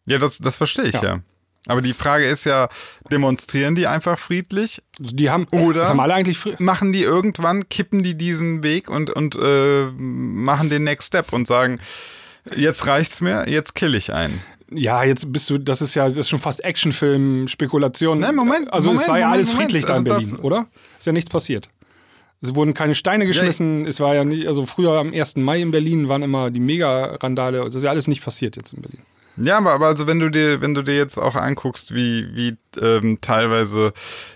Ja, das, das verstehe ich ja. Ja. Aber die Frage ist ja, demonstrieren die einfach friedlich? Also die haben, Oder- haben alle eigentlich. Machen die irgendwann, kippen die diesen Weg und, und äh, machen den Next Step und sagen, jetzt reicht's mir, jetzt kill ich einen. Ja, jetzt bist du, das ist ja, das ist schon fast Actionfilm, Spekulation. Nein, Moment, Also es Moment, war ja Moment, alles Moment. friedlich da in Also Berlin, das- oder? Ist ja nichts passiert. Es wurden keine Steine geschmissen, es war ja nicht, also früher am 1. Mai in Berlin waren immer die Mega-Randale, das ist ja alles nicht passiert jetzt in Berlin. Ja, aber, aber also wenn du dir, wenn du dir jetzt auch anguckst, wie, wie ähm, teilweise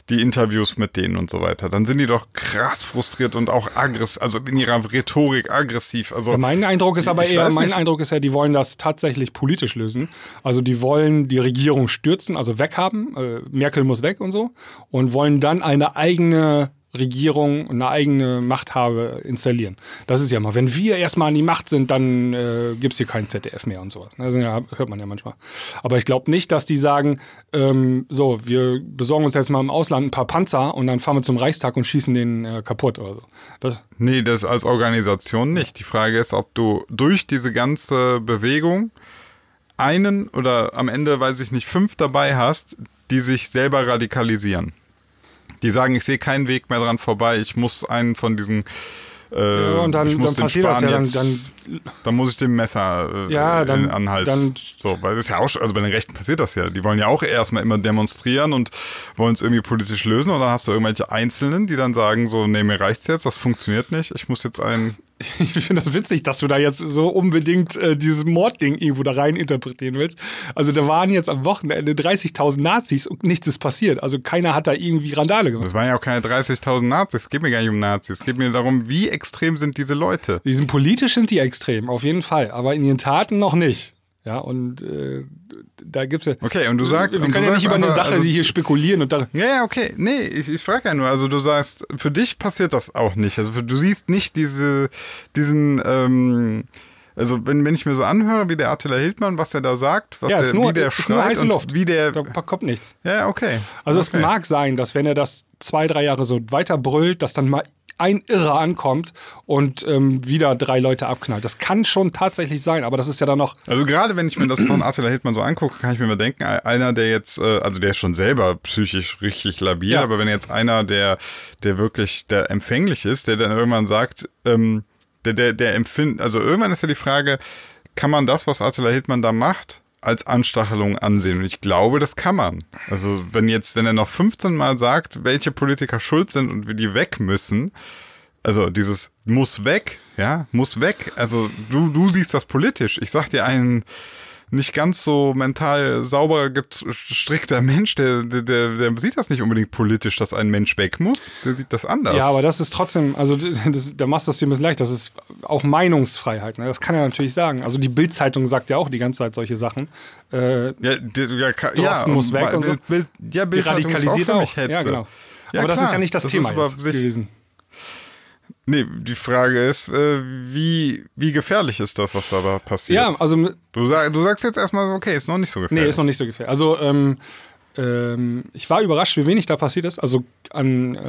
die Interviews mit denen und so weiter, dann sind die doch krass frustriert und auch aggressiv, also in ihrer Rhetorik aggressiv. Also Ja, mein Eindruck ist aber eher, mein nicht. Eindruck ist ja, die wollen das tatsächlich politisch lösen. Also die wollen die Regierung stürzen, also weghaben, äh, Merkel muss weg und so, und wollen dann eine eigene Regierung, eine eigene Machthabe installieren. Das ist ja mal, wenn wir erstmal an die Macht sind, dann äh, gibt's hier kein ZDF mehr und sowas. Das ja, hört man ja manchmal. Aber ich glaube nicht, dass die sagen, ähm, so, wir besorgen uns jetzt mal im Ausland ein paar Panzer und dann fahren wir zum Reichstag und schießen den äh, kaputt oder so. Das, Nee, das als Organisation nicht. Die Frage ist, ob du durch diese ganze Bewegung einen oder am Ende, weiß ich nicht, fünf dabei hast, die sich selber radikalisieren. Die sagen, ich sehe keinen Weg mehr dran vorbei, ich muss einen von diesen äh, Ja, und dann, ich muss dann den passiert das ja, dann, jetzt, dann dann muss ich dem Messer äh, Ja, dann- an Hals. dann- so, weil das ist ja auch, schon- also bei den Rechten passiert das ja. Die wollen ja auch erstmal immer demonstrieren und wollen es irgendwie politisch lösen. Und dann hast du irgendwelche Einzelnen, die dann sagen so, nee, mir reicht's jetzt, das funktioniert nicht. Ich muss jetzt einen [laughs] Ich finde das witzig, dass du da jetzt so unbedingt äh, dieses Mordding irgendwo da rein interpretieren willst. Also da waren jetzt am Wochenende 30.000 Nazis und nichts ist passiert. Also keiner hat da irgendwie Randale gemacht. Das waren ja auch keine 30.000 Nazis. Es geht mir gar nicht um Nazis. Es geht mir darum, wie extrem sind diese Leute. Die sind politisch sind die extrem, auf jeden Fall. Aber in ihren Taten noch nicht. Ja, und äh, da gibt's ja. Okay, und du sagst- wir können ja nicht sagst über eine Sache, also- hier spekulieren und da. Ja, ja, okay. Nee, ich, ich frage ja nur. Also du sagst, für dich passiert das auch nicht. Also du siehst nicht diese, diesen, ähm, Also wenn, wenn ich mir so anhöre, wie der Attila Hildmann, was er da sagt, was Ja, der, nur, wie der schreit und Luft. wie der, da kommt nichts. ja, okay. Also okay. es mag sein, dass wenn er das zwei, drei Jahre so weiter brüllt, dass dann mal ein Irrer ankommt und ähm, wieder drei Leute abknallt. Das kann schon tatsächlich sein, aber das ist ja dann noch. Also gerade wenn ich mir das von Attila Hildmann so angucke, kann ich mir mal denken, einer, der jetzt, äh, also der ist schon selber psychisch richtig labil, Ja. aber wenn jetzt einer, der, der wirklich, der empfänglich ist, der dann irgendwann sagt, ähm, der, der, der empfindet, also irgendwann ist ja die Frage, kann man das, was Attila Hildmann da macht, als Anstachelung ansehen? Und ich glaube, das kann man. Also wenn jetzt, wenn er noch 15 Mal sagt, welche Politiker schuld sind und wie die weg müssen, also dieses muss weg, ja, muss weg. Also du, du siehst das politisch. Ich sag dir einen nicht ganz so mental sauber gestrickter Mensch, der, der, der, der sieht das nicht unbedingt politisch, dass ein Mensch weg muss. Der sieht das anders. Ja, aber das ist trotzdem, also das, da machst du es dir ein bisschen leicht. Das ist auch Meinungsfreiheit. Ne? Das kann er natürlich sagen. Also die Bild-Zeitung sagt ja auch die ganze Zeit solche Sachen. Äh, ja, der, ja, Drosten ja, muss weg und so. Bild, Bild, ja, die Bild radikalisiert auch. Ja, genau. Ja, aber das klar. ist ja nicht das, Das Thema gewesen. Nee, die Frage ist, äh, wie, wie gefährlich ist das, was da passiert? Ja, also Du, sag, du sagst jetzt erstmal, okay, ist noch nicht so gefährlich. Nee, ist noch nicht so gefährlich. Also ähm, ähm, ich war überrascht, wie wenig da passiert ist. Also an, äh,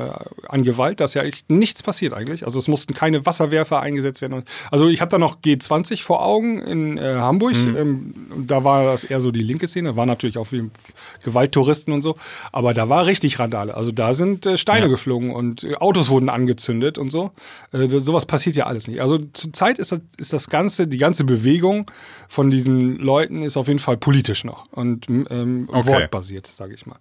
an Gewalt, da ist ja echt nichts passiert eigentlich. Also es mussten keine Wasserwerfer eingesetzt werden. Also ich habe da noch G20 vor Augen in äh, Hamburg. Ähm, und da war das eher so die linke Szene. War natürlich auch wie Gewalttouristen und so. Aber da war richtig Randale. Also da sind äh, Steine geflogen und äh, Autos wurden angezündet und so. Äh, sowas passiert ja alles nicht. Also zurzeit ist das, ist das Ganze, die ganze Bewegung von diesen Leuten ist auf jeden Fall politisch noch und ähm, Okay. wortbasiert, sage ich mal.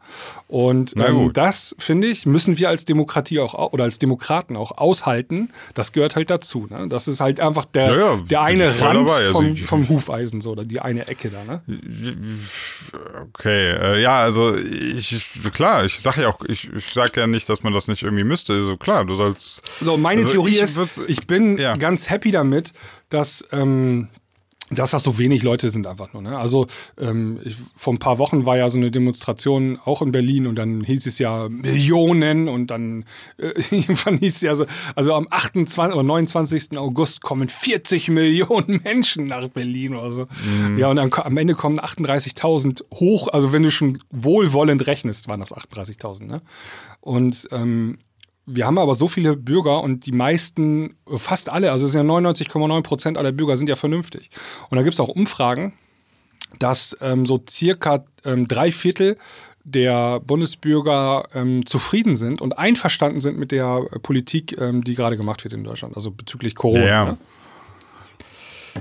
Und ähm, das, finde ich, müssen wir als Demokratie auch au- oder als Demokraten auch aushalten. Das gehört halt dazu. Ne? Das ist halt einfach der, Ja, ja, der eine Rand dabei. Also vom, ich- vom Hufeisen, so, oder die eine Ecke da. Ne? Okay, äh, ja, also ich, klar, ich sage ja auch, ich, ich sage ja nicht, dass man das nicht irgendwie müsste. Also klar, du sollst. So, meine Also Theorie ich ist, ich bin ja. ganz happy damit, dass, ähm, dass das so wenig Leute sind einfach nur. Ne? Also ähm, ich, vor ein paar Wochen war ja so eine Demonstration auch in Berlin und dann hieß es ja Millionen und dann äh, [laughs] irgendwann hieß es ja so, also am 28. oder 29. August kommen 40 Millionen [laughs] Menschen nach Berlin oder so. Ja, und dann am Ende kommen 38.000 hoch, also wenn du schon wohlwollend rechnest, waren das 38.000. Ne? Und ähm, wir haben aber so viele Bürger und die meisten, fast alle, also es sind ja 99,9 Prozent aller Bürger sind ja vernünftig. Und da gibt es auch Umfragen, dass ähm, so circa ähm, drei Viertel der Bundesbürger ähm, zufrieden sind und einverstanden sind mit der Politik, ähm, die gerade gemacht wird in Deutschland, also bezüglich Corona. Ja. Ne?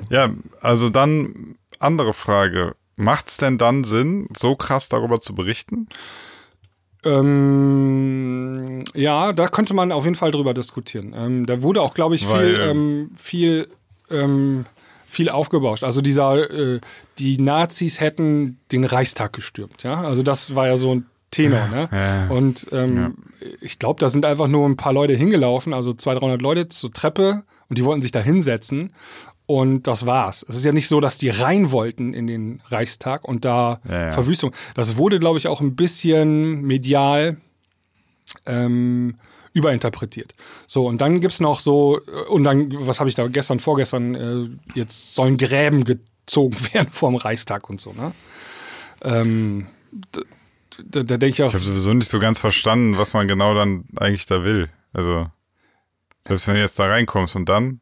Ja, also dann andere Frage. Macht's denn dann Sinn, so krass darüber zu berichten? Ähm, ja, da könnte man auf jeden Fall drüber diskutieren. Ähm, da wurde auch, glaube ich, viel, ähm, viel, ähm, viel aufgebauscht. Also dieser, äh, die Nazis hätten den Reichstag gestürmt. Ja, also das war ja so ein Tenor. Ne? Ja. Und ähm, ich glaube, da sind einfach nur ein paar Leute hingelaufen, also 200, 300 Leute zur Treppe und die wollten sich da hinsetzen. Und das war's. Es ist ja nicht so, dass die rein wollten in den Reichstag und da Ja, ja. Verwüstung. Das wurde, glaube ich, auch ein bisschen medial ähm, überinterpretiert. So, und dann gibt's noch so, äh, und dann, was habe ich da gestern, vorgestern, äh, jetzt sollen Gräben gezogen [laughs] werden vorm Reichstag und so, ne? Ähm, da, da, da denke ich auch, Ich habe sowieso nicht so ganz verstanden, was man genau dann eigentlich da will. Also, selbst wenn du jetzt da reinkommst und dann,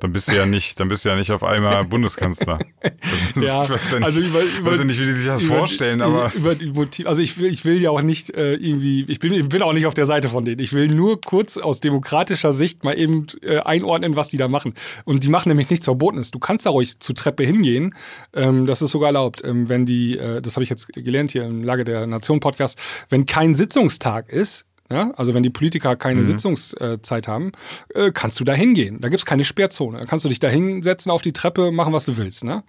dann bist du ja nicht, dann bist du ja nicht auf einmal [laughs] Bundeskanzler. Das ist, Ja, ich weiß ja nicht, also über- über- weiß ja nicht, wie die sich das über- vorstellen, aber über die Motiv also ich will, ich will ja auch nicht äh, irgendwie, ich bin, ich bin auch nicht auf der Seite von denen. Ich will nur kurz aus demokratischer Sicht mal eben äh, einordnen, was die da machen. Und die machen nämlich nichts Verbotenes. Du kannst da ruhig zur Treppe hingehen. Ähm, das ist sogar erlaubt, ähm, wenn die, äh, das habe ich jetzt gelernt hier im Lage der Nation Podcast, wenn kein Sitzungstag ist. Ja, also wenn die Politiker keine Sitzungszeit haben, äh, kannst du da hingehen. Da gibt's keine Sperrzone. Da kannst du dich da hinsetzen auf die Treppe, machen, was du willst. Ne?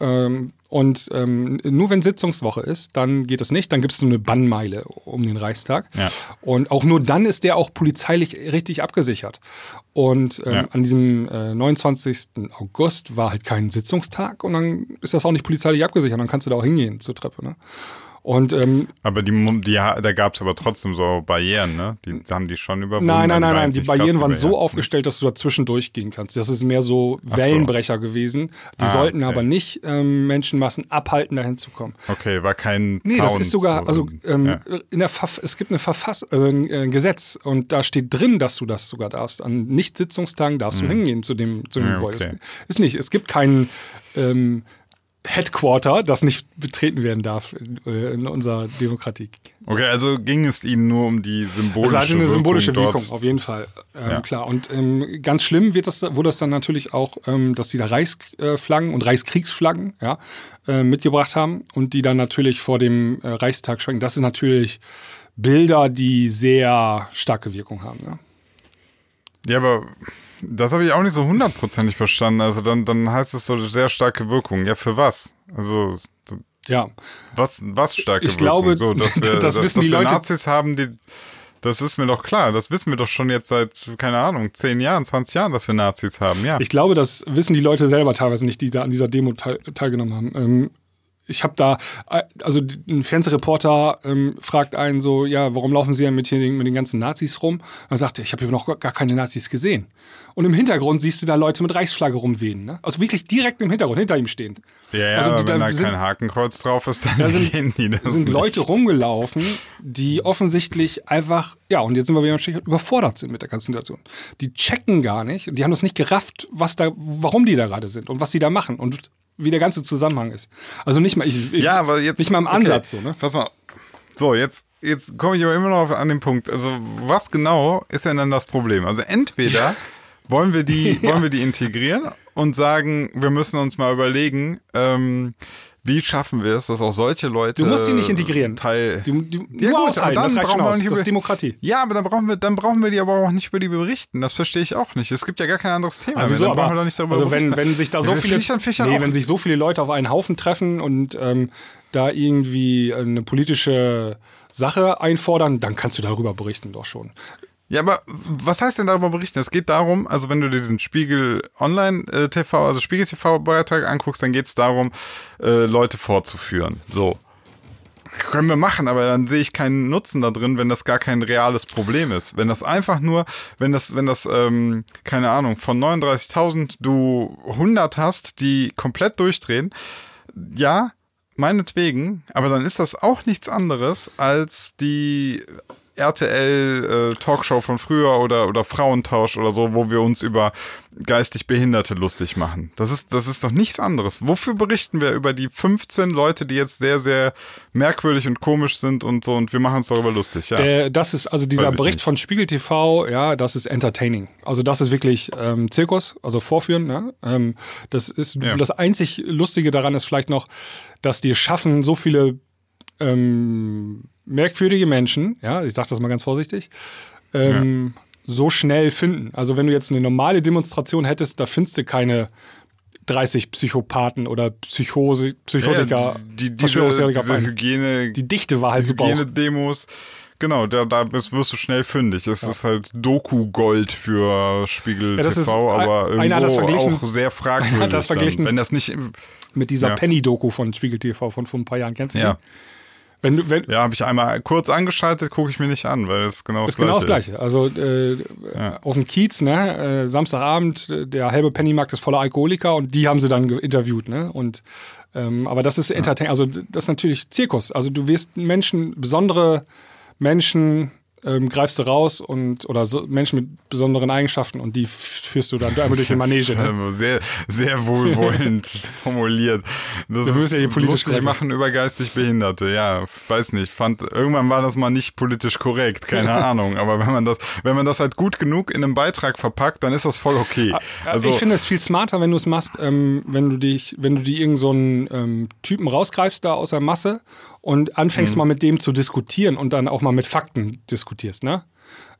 Ähm, und ähm, nur wenn Sitzungswoche ist, dann geht es nicht. Dann gibt es nur eine Bannmeile um den Reichstag. Ja. Und auch nur dann ist der auch polizeilich richtig abgesichert. Und ähm, Ja. an diesem äh, 29. August war halt kein Sitzungstag und dann ist das auch nicht polizeilich abgesichert. Dann kannst du da auch hingehen zur Treppe. Ne? Und ähm, Aber die, die, da gab es aber trotzdem so Barrieren, ne? Die haben die schon überwunden. Nein, nein, nein, nein. Die Barrieren waren so aufgestellt, dass du dazwischen durchgehen kannst. Das ist mehr so so. Wellenbrecher gewesen. Die Ah, sollten okay. aber nicht ähm, Menschenmassen abhalten, dahin zu kommen. Okay, war kein Nee, Zaun. das ist sogar, so- also ähm, ja. in der Verf es gibt eine Verfass also ein äh, Gesetz und da steht drin, dass du das sogar darfst. An Nicht-Sitzungstagen darfst du hingehen zu dem, zu dem Hm. Ja, Gebäude. okay. Ist nicht. Es gibt keinen ähm, Headquarter, das nicht betreten werden darf äh, in unserer Demokratie. Okay, also ging es ihnen nur um die symbolische Es hatte eine symbolische Wirkung Wirkung, auf jeden Fall. Ähm, Ja. Klar. Und ähm, ganz schlimm wird das, wurde das dann natürlich auch, ähm, dass die da Reichsflaggen und Reichskriegsflaggen ja, äh, mitgebracht haben und die dann natürlich vor dem äh, Reichstag schwenken. Das sind natürlich Bilder, die sehr starke Wirkung haben. Ne? Ja, aber das habe ich auch nicht so hundertprozentig verstanden. Also dann, dann heißt es so sehr starke Wirkung. Ja, für was? Also Ja. was, was starke Ich Wirkung? glaube, so, dass [laughs] wir, das dass, wissen dass die Leute- Nazis haben, die das ist mir doch klar. Das wissen wir doch schon jetzt seit, keine Ahnung, 10 Jahren, 20 Jahren, dass wir Nazis haben, ja. Ich glaube, das wissen die Leute selber teilweise nicht, die da an dieser Demo teil teilgenommen haben. Ähm, ich habe da, äh, also ein Fernsehreporter ähm, fragt einen so, ja, warum laufen Sie ja mit, hier, den- mit den ganzen Nazis rum? Und dann sagt er, ich habe hier noch gar keine Nazis gesehen. Und im Hintergrund siehst du da Leute mit Reichsflagge rumwehen. Ne? Also wirklich direkt im Hintergrund, hinter ihm stehend. ja, ja, also die- wenn da da sind- kein Hakenkreuz drauf ist, dann Da sind- gehen die das Da sind nicht. Leute rumgelaufen, die offensichtlich einfach, ja, und jetzt sind wir wieder am Stichwort, überfordert sind mit der ganzen Situation. Die checken gar nicht und die haben das nicht gerafft, was da, warum die da gerade sind und was sie da machen und wie der ganze Zusammenhang ist. Also nicht mal, ich, ich Ja, aber jetzt. nicht mal im okay, Ansatz so, ne? Pass mal. So, jetzt, jetzt komme ich aber immer noch an den Punkt. Also, was genau ist denn dann das Problem? Also, entweder wollen wir die, [laughs] wollen wir die integrieren und sagen, wir müssen uns mal überlegen, ähm, wie schaffen wir es, dass auch solche Leute. Du musst sie nicht integrieren. Teil. Die, die, Ja, nur gut, aushalten, aber das dann reicht schon brauchen aus. nicht Das ist über- Demokratie. Ja, aber dann brauchen wir, dann brauchen wir die aber auch nicht über die berichten. Das verstehe ich auch nicht. Es gibt ja gar kein anderes Thema. Aber mehr. wieso? Dann brauchen Aber, wir doch nicht darüber also wenn, wenn sich da Ja, so wir viele, Fischern, Fischern nee, wenn sich so viele Leute auf einen Haufen treffen und ähm, da irgendwie eine politische Sache einfordern, dann kannst du darüber berichten doch schon. Ja, aber was heißt denn darüber berichten? Es geht darum, also wenn du dir den Spiegel Online äh, TV, also Spiegel TV Beitrag anguckst, dann geht es darum, äh, Leute vorzuführen. So. Können wir machen, aber dann sehe ich keinen Nutzen da drin, wenn das gar kein reales Problem ist. Wenn das einfach nur, wenn das, wenn das, ähm, keine Ahnung, von 39.000 du 100 hast, die komplett durchdrehen, ja, meinetwegen, aber dann ist das auch nichts anderes als die RTL äh, Talkshow von früher oder, oder Frauentausch oder so, wo wir uns über geistig Behinderte lustig machen. Das ist, das ist doch nichts anderes. Wofür berichten wir über die 15 Leute, die jetzt sehr, sehr merkwürdig und komisch sind und so und wir machen uns darüber lustig, ja. Der, das ist also dieser Bericht nicht. von Spiegel TV, ja, das ist entertaining. Also das ist wirklich ähm, Zirkus, also Vorführen. Ne? Ähm, das ist Ja. das einzig Lustige daran ist vielleicht noch, dass die schaffen, so viele ähm, merkwürdige Menschen, ja, ich sage das mal ganz vorsichtig, ähm, so schnell finden. Also wenn du jetzt eine normale Demonstration hättest, da findest du keine 30 Psychopathen oder Psychose, Psychotiker, ja, die, diese, diese. Hygiene, Die Dichte war halt super. Hygienedemos. Genau, da, da bist, wirst du schnell fündig. Es ist halt Doku-Gold für Spiegel Ja, das ist- TV, aber irgendwo verglichen- auch sehr [laughs] fragwürdig. Hat das dann. verglichen- Wenn das nicht, Mit dieser Ja. Penny-Doku von Spiegel TV von vor ein paar Jahren. Kennst du ja, die? Wenn du, wenn, ja, habe ich einmal kurz angeschaltet, gucke ich mir nicht an, weil es genau das ist genau das Gleiche Gleiche. Also äh, auf dem Kiez, ne, äh, Samstagabend, der halbe Pennymarkt ist voller Alkoholiker und die haben sie dann interviewt, ne? Und ähm, aber das ist Entertain, also das ist natürlich Zirkus. Also du wirst Menschen, besondere Menschen ähm, greifst du raus und oder so, Menschen mit besonderen Eigenschaften und die führst du dann einmal durch die Manege. Ne? ähm, sehr, sehr wohlwollend [laughs] formuliert. Das Wir müssen ja hier politisch lustig machen über geistig Behinderte. Ja, weiß nicht. Fand irgendwann war das mal nicht politisch korrekt, keine [laughs] Ahnung. Aber wenn man das, wenn man das halt gut genug in einem Beitrag verpackt, dann ist das voll okay. Also ich finde es viel smarter, wenn du es machst, ähm, wenn du dich, wenn du dir irgend so einen ähm, Typen rausgreifst da aus der Masse und anfängst Mhm. mal mit dem zu diskutieren und dann auch mal mit Fakten diskutierst, ne?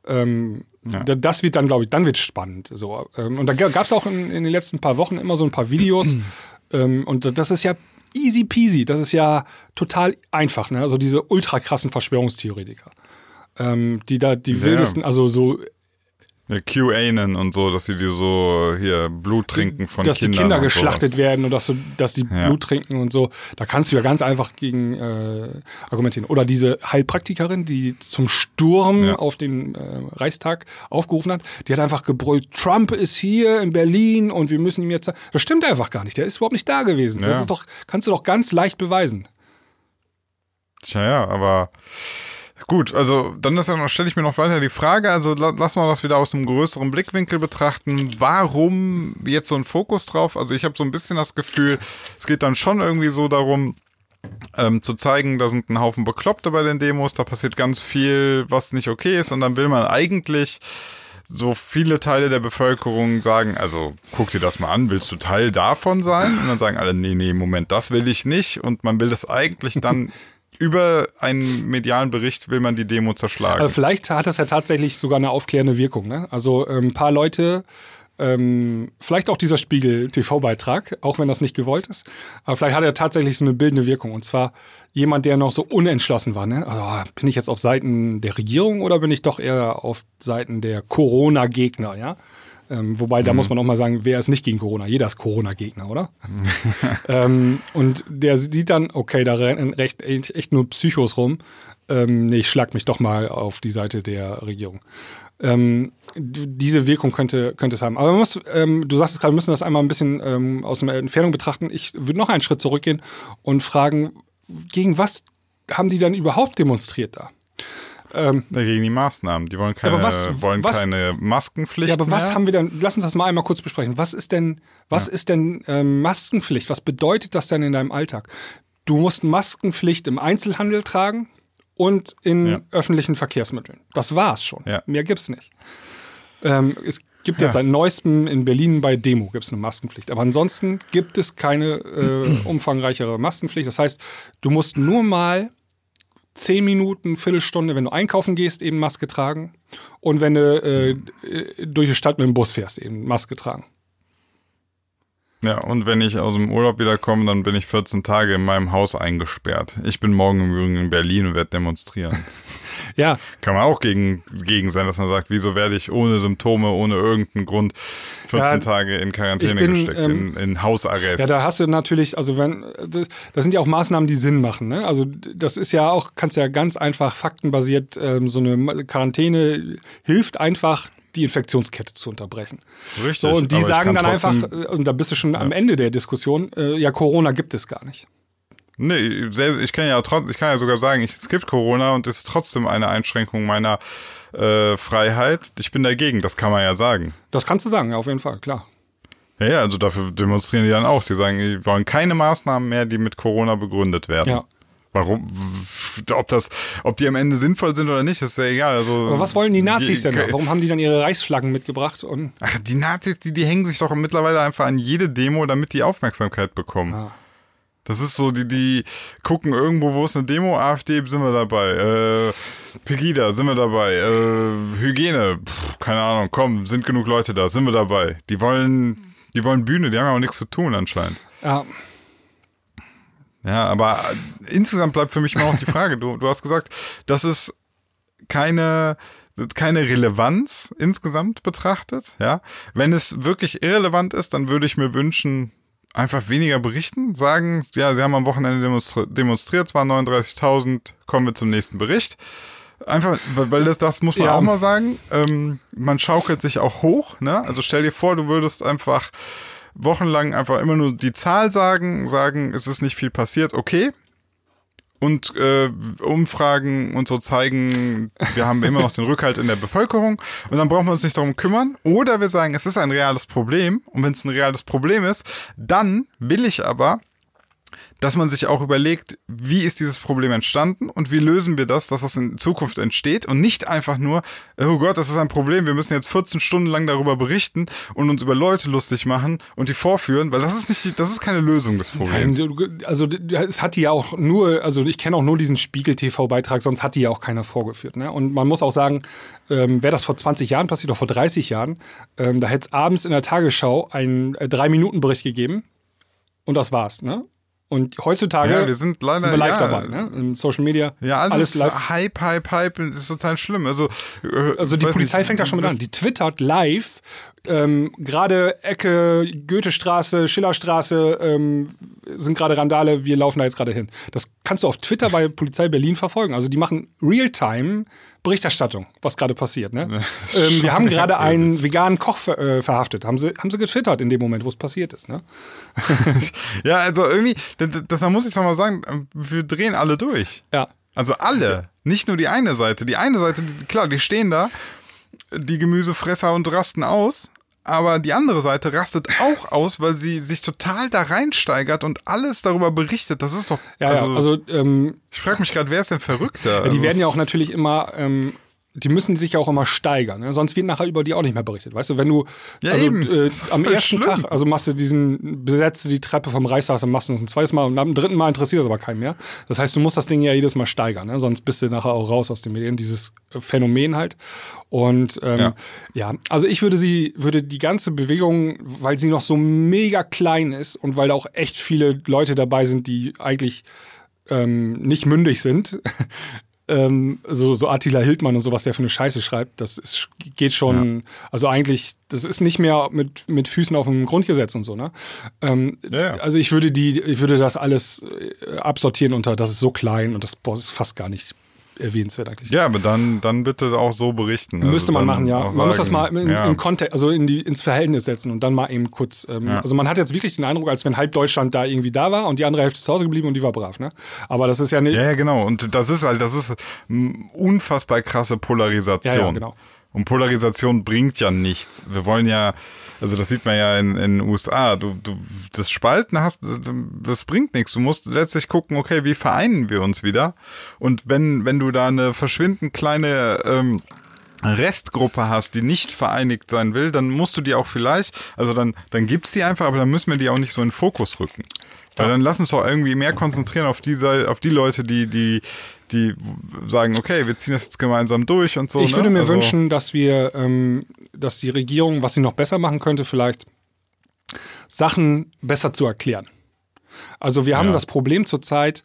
Ähm, da- Das wird dann, glaube ich, dann wird spannend. So. Ähm, und da gab es auch in, in den letzten paar Wochen immer so ein paar Videos. ähm, und das ist ja easy peasy. Das ist ja total einfach. Ne? Also diese ultra krassen Verschwörungstheoretiker. Ähm, die da die Ja. wildesten, also so Ja, QAnon und so, dass sie die so hier Blut trinken von dass Kindern. die Kinder geschlachtet sowas. werden und dass, du, dass die Ja. Blut trinken und so. Da kannst du ja ganz einfach gegen äh, argumentieren. Oder diese Heilpraktikerin, die zum Sturm Ja. auf den äh, Reichstag aufgerufen hat, die hat einfach gebrüllt, Trump ist hier in Berlin und wir müssen ihm jetzt... Das stimmt einfach gar nicht. Der ist überhaupt nicht da gewesen. Das Ja. ist doch, kannst du doch ganz leicht beweisen. Tja, ja, aber gut, also dann ist noch, stelle ich mir noch weiter die Frage, also la- lass mal das wieder aus einem größeren Blickwinkel betrachten. Warum jetzt so ein Fokus drauf? Also ich habe so ein bisschen das Gefühl, es geht dann schon irgendwie so darum, ähm, zu zeigen, da sind ein Haufen Bekloppte bei den Demos, da passiert ganz viel, was nicht okay ist und dann will man eigentlich so viele Teile der Bevölkerung sagen, also guck dir das mal an, willst du Teil davon sein? Und dann sagen alle, nee, nee, Moment, das will ich nicht. Und man will das eigentlich dann [laughs] über einen medialen Bericht will man die Demo zerschlagen. Aber vielleicht hat das ja tatsächlich sogar eine aufklärende Wirkung. Ne? Also ähm, ein paar Leute, ähm, vielleicht auch dieser Spiegel-TV-Beitrag, auch wenn das nicht gewollt ist, aber vielleicht hat er tatsächlich so eine bildende Wirkung. Und zwar jemand, der noch so unentschlossen war. Ne? Also, bin ich jetzt auf Seiten der Regierung oder bin ich doch eher auf Seiten der Corona-Gegner? Ja? Ähm, wobei, da muss man auch mal sagen, wer ist nicht gegen Corona? Jeder ist Corona-Gegner, oder? [laughs] ähm, und der sieht dann, okay, da rennen recht, echt nur Psychos rum. Ähm, nee, ich schlag mich doch mal auf die Seite der Regierung. Ähm, diese Wirkung könnte, könnte es haben. Aber man muss, ähm, du sagst es gerade, wir müssen das einmal ein bisschen ähm, aus der Entfernung betrachten. Ich würde noch einen Schritt zurückgehen und fragen, gegen was haben die dann überhaupt demonstriert da? Ähm, Gegen die Maßnahmen. Die wollen keine, was- wollen was- keine Maskenpflicht ja, aber was mehr. haben wir denn? Lass uns das mal einmal kurz besprechen. Was ist denn, was ist denn ähm, Maskenpflicht? Was bedeutet das denn in deinem Alltag? Du musst Maskenpflicht im Einzelhandel tragen und in Ja. öffentlichen Verkehrsmitteln. Das war's schon. Ja. Mehr gibt's nicht. Ähm, es gibt jetzt Ja. seit neuestem in Berlin bei Demo gibt's eine Maskenpflicht. Aber ansonsten gibt es keine äh, [clears throat] umfangreichere Maskenpflicht. Das heißt, du musst nur mal zehn Minuten, Viertelstunde, wenn du einkaufen gehst, eben Maske tragen. Und wenn du äh, äh, durch die Stadt mit dem Bus fährst, eben Maske tragen. Ja, und wenn ich aus dem Urlaub wiederkomme, dann bin ich 14 Tage in meinem Haus eingesperrt. Ich bin morgen im Übrigen in Berlin und werde demonstrieren. [laughs] Ja, Kann man auch gegen, gegen sein, dass man sagt, wieso werde ich ohne Symptome, ohne irgendeinen Grund 14 Ja, Tage in Quarantäne bin, gesteckt, ähm, in, in Hausarrest. ja, da hast du natürlich, also wenn, das das sind ja auch Maßnahmen, die Sinn machen. Ne? Also das ist ja auch, kannst ja ganz einfach faktenbasiert, ähm, so eine Quarantäne hilft einfach, die Infektionskette zu unterbrechen. Richtig. So, und die sagen dann trotzdem- einfach, äh, und da bist du schon am Ende der Diskussion, äh, ja, Corona gibt es gar nicht. Nee, ich kann ja trotz, ich kann ja sogar sagen, es gibt Corona und es ist trotzdem eine Einschränkung meiner äh, Freiheit. Ich bin dagegen, das kann man ja sagen. Das kannst du sagen, ja, auf jeden Fall, klar. Ja, ja, also dafür demonstrieren die dann auch. Die sagen, die wollen keine Maßnahmen mehr, die mit Corona begründet werden. Ja. Warum, [laughs] ob das, ob die am Ende sinnvoll sind oder nicht, ist ja egal. Also, Aber was wollen die Nazis denn da? Warum haben die dann ihre Reichsflaggen mitgebracht? Und Ach, die Nazis, die, die hängen sich doch mittlerweile einfach an jede Demo, damit die Aufmerksamkeit bekommen. Ah. Das ist so, die, die gucken irgendwo, wo ist eine Demo, AfD, sind wir dabei. Äh, Pegida, sind wir dabei. Äh, Hygiene, pff, keine Ahnung, komm, sind genug Leute da, sind wir dabei. Die wollen, die wollen Bühne, die haben ja auch nichts zu tun anscheinend. ja, Ja, aber insgesamt bleibt für mich immer noch die Frage, du, du hast gesagt, das ist keine, keine Relevanz insgesamt betrachtet, ja. Wenn es wirklich irrelevant ist, dann würde ich mir wünschen, einfach weniger berichten, sagen, ja, sie haben am Wochenende demonstri demonstriert, es waren 39.000, kommen wir zum nächsten Bericht. Einfach, weil weil das, das muss man Ja. auch mal sagen, ähm, man schaukelt sich auch hoch, ne? Also stell dir vor, du würdest einfach wochenlang einfach immer nur die Zahl sagen, sagen, es ist nicht viel passiert, okay. Und äh, Umfragen und so zeigen, wir haben immer noch den Rückhalt in der Bevölkerung und dann brauchen wir uns nicht darum kümmern. Oder wir sagen, es ist ein reales Problem und wenn es ein reales Problem ist, dann will ich aber, dass man sich auch überlegt, wie ist dieses Problem entstanden und wie lösen wir das, dass das in Zukunft entsteht und nicht einfach nur, oh Gott, das ist ein Problem, wir müssen jetzt 14 Stunden lang darüber berichten und uns über Leute lustig machen und die vorführen, weil das ist nicht, das ist keine Lösung des Nein, Problems. du- also es hat die ja auch nur, also ich kenne auch nur diesen Spiegel-TV-Beitrag, sonst hat die ja auch keiner vorgeführt. Ne? Und man muss auch sagen, ähm, wäre das vor 20 Jahren passiert oder vor 30 Jahren, ähm, da hätte es abends in der Tagesschau einen äh, Drei-Minuten-Bericht gegeben und das war's. Ne? Und heutzutage Ja, wir sind leider- wir live ja. dabei, ne? Im Social Media. Ja, alles, alles live. Hype, Hype, Hype, das ist total schlimm. Also, äh, Also die Polizei nicht, fängt da schon mit an. Die twittert live, ähm, gerade Ecke Goethestraße, Schillerstraße ähm, sind gerade Randale, wir laufen da jetzt gerade hin. Das kannst du auf Twitter bei Polizei Berlin verfolgen. Also die machen Realtime Berichterstattung, was gerade passiert. Ne? [laughs] ähm, wir haben gerade einen veganen Koch ver äh, verhaftet. Haben sie, haben sie getwittert in dem Moment, wo es passiert ist. Ne? [laughs] Ja, also irgendwie, das, da muss ich doch mal sagen, wir drehen alle durch. Ja. Also alle, nicht nur die eine Seite. Die eine Seite, klar, die stehen da, die Gemüsefresser und rasten aus. Aber die andere Seite rastet auch aus, weil sie sich total da reinsteigert und alles darüber berichtet. Das ist doch. Ja, also, ja, also ähm, ich frage mich gerade, wer ist denn verrückter? Ja, die also, werden ja auch natürlich immer, ähm, die müssen sich ja auch immer steigern. Ne? Sonst wird nachher über die auch nicht mehr berichtet. Weißt du, wenn du Ja, also. Äh, Das am ersten schlimm. Tag, also machst du diesen, besetzt du die Treppe vom Reichstag, dann machst du es ein zweites Mal und am dritten Mal interessiert das aber keinen mehr. Das heißt, du musst das Ding ja jedes Mal steigern, ne? sonst bist du nachher auch raus aus den Medien, dieses Phänomen halt. Und ähm, ja. Ja. also ich würde sie, würde die ganze Bewegung, weil sie noch so mega klein ist und weil da auch echt viele Leute dabei sind, die eigentlich ähm, nicht mündig sind. [laughs] ähm, so, so Attila Hildmann und sowas, der für eine Scheiße schreibt, das ist, geht schon, also eigentlich, das ist nicht mehr mit, mit Füßen auf dem Grundgesetz und so, ne? Ähm, Ja, ja. Also ich würde die, ich würde das alles äh, absortieren unter, das ist so klein und das boah, das ist fast gar nicht erwähnenswert eigentlich. Ja, aber dann, dann bitte auch so berichten. Müsste Also man machen, ja. Man muss das mal sagen, in, ja. in Kontext, also in die, ins Verhältnis setzen und dann mal eben kurz. Ähm, Ja. Also man hat jetzt wirklich den Eindruck, als wenn halb Deutschland da irgendwie da war und die andere Hälfte zu Hause geblieben und die war brav, ne? Aber das ist ja nicht. Ja, ja, genau. Und das ist halt, das ist unfassbar krasse Polarisation. Ja, ja, genau. Und Polarisation bringt ja nichts. Wir wollen ja, also das sieht man ja in, in den USA. Du, du, das Spalten hast, das bringt nichts. Du musst letztlich gucken, okay, wie vereinen wir uns wieder? Und wenn, wenn du da eine verschwindend kleine, ähm, Restgruppe hast, die nicht vereinigt sein will, dann musst du die auch vielleicht, also dann, dann gibt's die einfach, aber dann müssen wir die auch nicht so in den Fokus rücken. Weil dann lass uns doch irgendwie mehr konzentrieren auf die, Seite- auf die Leute, die, die, die sagen, okay, wir ziehen das jetzt gemeinsam durch und so. ich ne? würde mir also, wünschen, dass wir, ähm, dass die Regierung, was sie noch besser machen könnte, vielleicht Sachen besser zu erklären. Also wir haben Ja. das Problem zurzeit,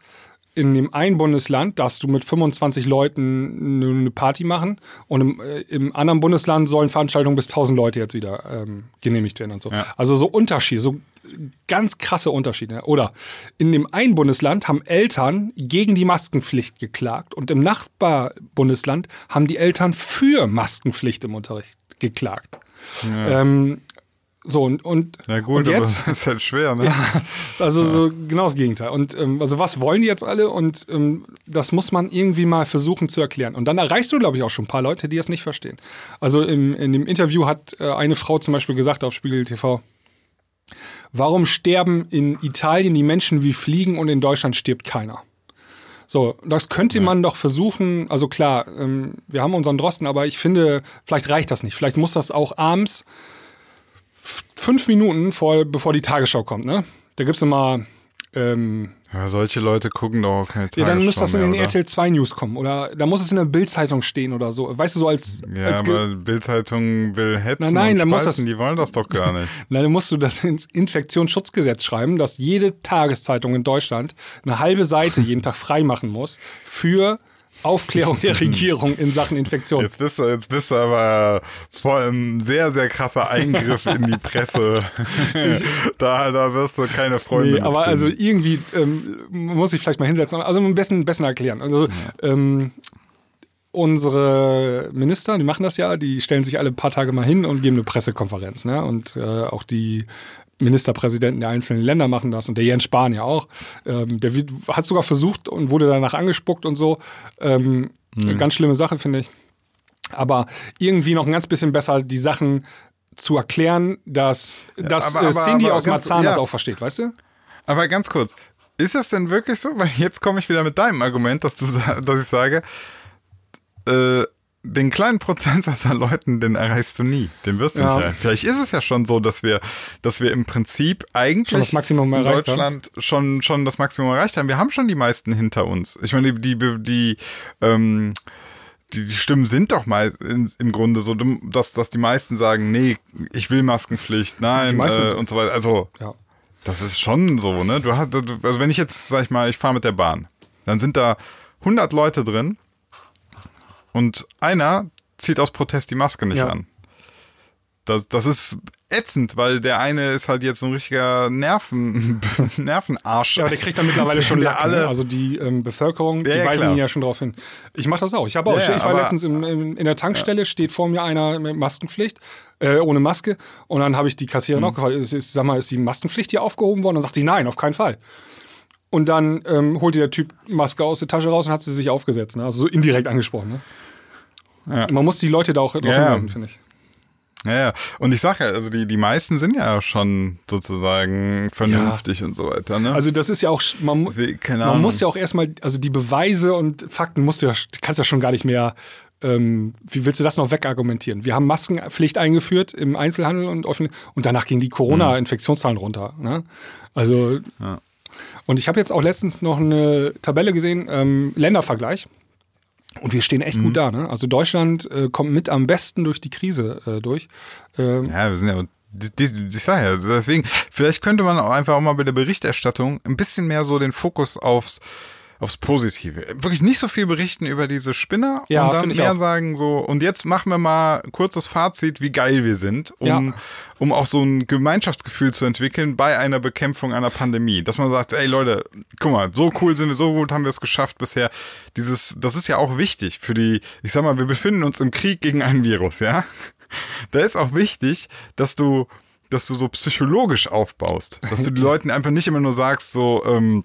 in dem einen Bundesland darfst du mit 25 Leuten eine- Party machen und im, äh, im anderen Bundesland sollen Veranstaltungen bis 1000 Leute jetzt wieder ähm, genehmigt werden und so. Ja. Also so Unterschiede, so ganz krasse Unterschiede. Oder in dem einen Bundesland haben Eltern gegen die Maskenpflicht geklagt und im Nachbarbundesland haben die Eltern für Maskenpflicht im Unterricht geklagt. Ähm, so und, und, Ja gut, und aber jetzt das [laughs] ist halt schwer, ne? also so genau das Gegenteil. Und ähm, also was wollen die jetzt alle? Und ähm, das muss man irgendwie mal versuchen zu erklären. Und dann erreichst du, glaube ich, auch schon ein paar Leute, die das nicht verstehen. Also im, in dem Interview hat äh, eine Frau zum Beispiel gesagt auf Spiegel TV, warum sterben in Italien die Menschen wie Fliegen und in Deutschland stirbt keiner? So, das könnte man doch versuchen. Also klar, ähm, wir haben unseren Drosten, aber ich finde, vielleicht reicht das nicht. Vielleicht muss das auch abends fünf Minuten vor, bevor die Tagesschau kommt, ne? Da gibt's immer, ähm, Ja, solche Leute gucken doch auch keine ja, dann muss das in den oder? RTL 2 News kommen oder da muss es in der Bildzeitung stehen oder so. Weißt du, so als, Ja, als aber Bildzeitung will hetzen Nein, nein, dann muss das- die wollen das doch gar nicht. Na, [laughs] dann musst du das ins Infektionsschutzgesetz schreiben, dass jede Tageszeitung in Deutschland eine halbe Seite jeden Tag freimachen muss für Aufklärung der [laughs] Regierung in Sachen Infektion. Jetzt bist du, jetzt bist du aber vor einem sehr, sehr krasser Eingriff in die Presse. [laughs] da, da wirst du keine Freunde Nee, aber also finden. irgendwie ähm, muss ich vielleicht mal hinsetzen. Also am besten, besten erklären. Also ähm, unsere Minister, die machen das ja, die stellen sich alle ein paar Tage mal hin und geben eine Pressekonferenz. Ne? Und äh, auch die Ministerpräsidenten der einzelnen Länder machen das und der Jens Spahn ja auch. Ähm, der hat sogar versucht und wurde danach angespuckt und so. Ähm, Mhm. Ganz schlimme Sache, finde ich. Aber irgendwie noch ein ganz bisschen besser die Sachen zu erklären, dass, dass aber- äh, aber- Cindy aber aus Marzahn das ja. auch versteht, weißt du? Aber ganz kurz, ist das denn wirklich so? Weil jetzt komme ich wieder mit deinem Argument, dass du, dass ich sage, äh, den kleinen Prozentsatz an Leuten, [laughs] den erreichst du nie. Den wirst du Ja. nicht erreichen. Vielleicht ist es ja schon so, dass wir, dass wir im Prinzip eigentlich Schon das Maximum in erreicht haben. Deutschland schon, schon das Maximum erreicht haben. Wir haben schon die meisten hinter uns. Ich meine, die, die, die, ähm, die, die Stimmen sind doch mal in, im Grunde so, dass, dass die meisten sagen, nee, ich will Maskenpflicht, nein, äh, und so weiter. Also, Ja. Das ist schon so, ne? Du hast, also wenn ich jetzt, sag ich mal, ich fahre mit der Bahn, dann sind da 100 Leute drin und einer zieht aus Protest die Maske nicht Ja. an. Das, das ist ätzend, weil der eine ist halt jetzt so ein richtiger Nerven, [laughs] Nervenarsch. Ja, aber der kriegt dann mittlerweile schon Der Lack. alle- ne? Also die ähm, Bevölkerung, die Ja, ja, weisen klar. ihn ja schon drauf hin. Ich mache das auch. Ich habe auch, Ja, ja, ich war letztens im, im, in der Tankstelle, steht vor mir einer mit Maskenpflicht, äh, ohne Maske. Und dann habe ich die Kassiererin Mhm. auch gefragt, ist, ist, sag mal, ist die Maskenpflicht hier aufgehoben worden? Und dann sagt sie, nein, auf keinen Fall. Und dann ähm, holte der Typ Maske aus der Tasche raus und hat sie sich aufgesetzt. Ne? Also so indirekt angesprochen. Ne? Ja. Man muss die Leute da auch drauf Ja. hinweisen, finde ich. Ja, ja. Und ich sage ja, also die, die meisten sind ja schon sozusagen vernünftig und so weiter, ne? Also das ist ja auch, man, Deswegen, man muss ja auch erstmal, also die Beweise und Fakten musst du ja, kannst ja schon gar nicht mehr, ähm, wie willst du das noch wegargumentieren? Wir haben Maskenpflicht eingeführt im Einzelhandel und offen, und danach gingen die Corona-Infektionszahlen runter. Ne? Also, und ich habe jetzt auch letztens noch eine Tabelle gesehen, ähm, Ländervergleich. Und wir stehen echt gut da. Ne? Also Deutschland äh, kommt mit am besten durch die Krise äh, durch. Ähm, Ja, wir sind ja, ich sag ja, deswegen, vielleicht könnte man auch einfach auch mal bei der Berichterstattung ein bisschen mehr so den Fokus aufs, aufs Positive. Wirklich nicht so viel berichten über diese Spinner Ja, und dann mehr auch. sagen so, und jetzt machen wir mal ein kurzes Fazit, wie geil wir sind, um, Ja. um auch so ein Gemeinschaftsgefühl zu entwickeln bei einer Bekämpfung einer Pandemie. Dass man sagt, ey Leute, guck mal, so cool sind wir, so gut haben wir es geschafft bisher. Dieses, das ist ja auch wichtig für die, ich sag mal, wir befinden uns im Krieg gegen ein Virus, ja? [laughs] Da ist auch wichtig, dass du, dass du so psychologisch aufbaust, dass du die [laughs] Leuten einfach nicht immer nur sagst, so, ähm,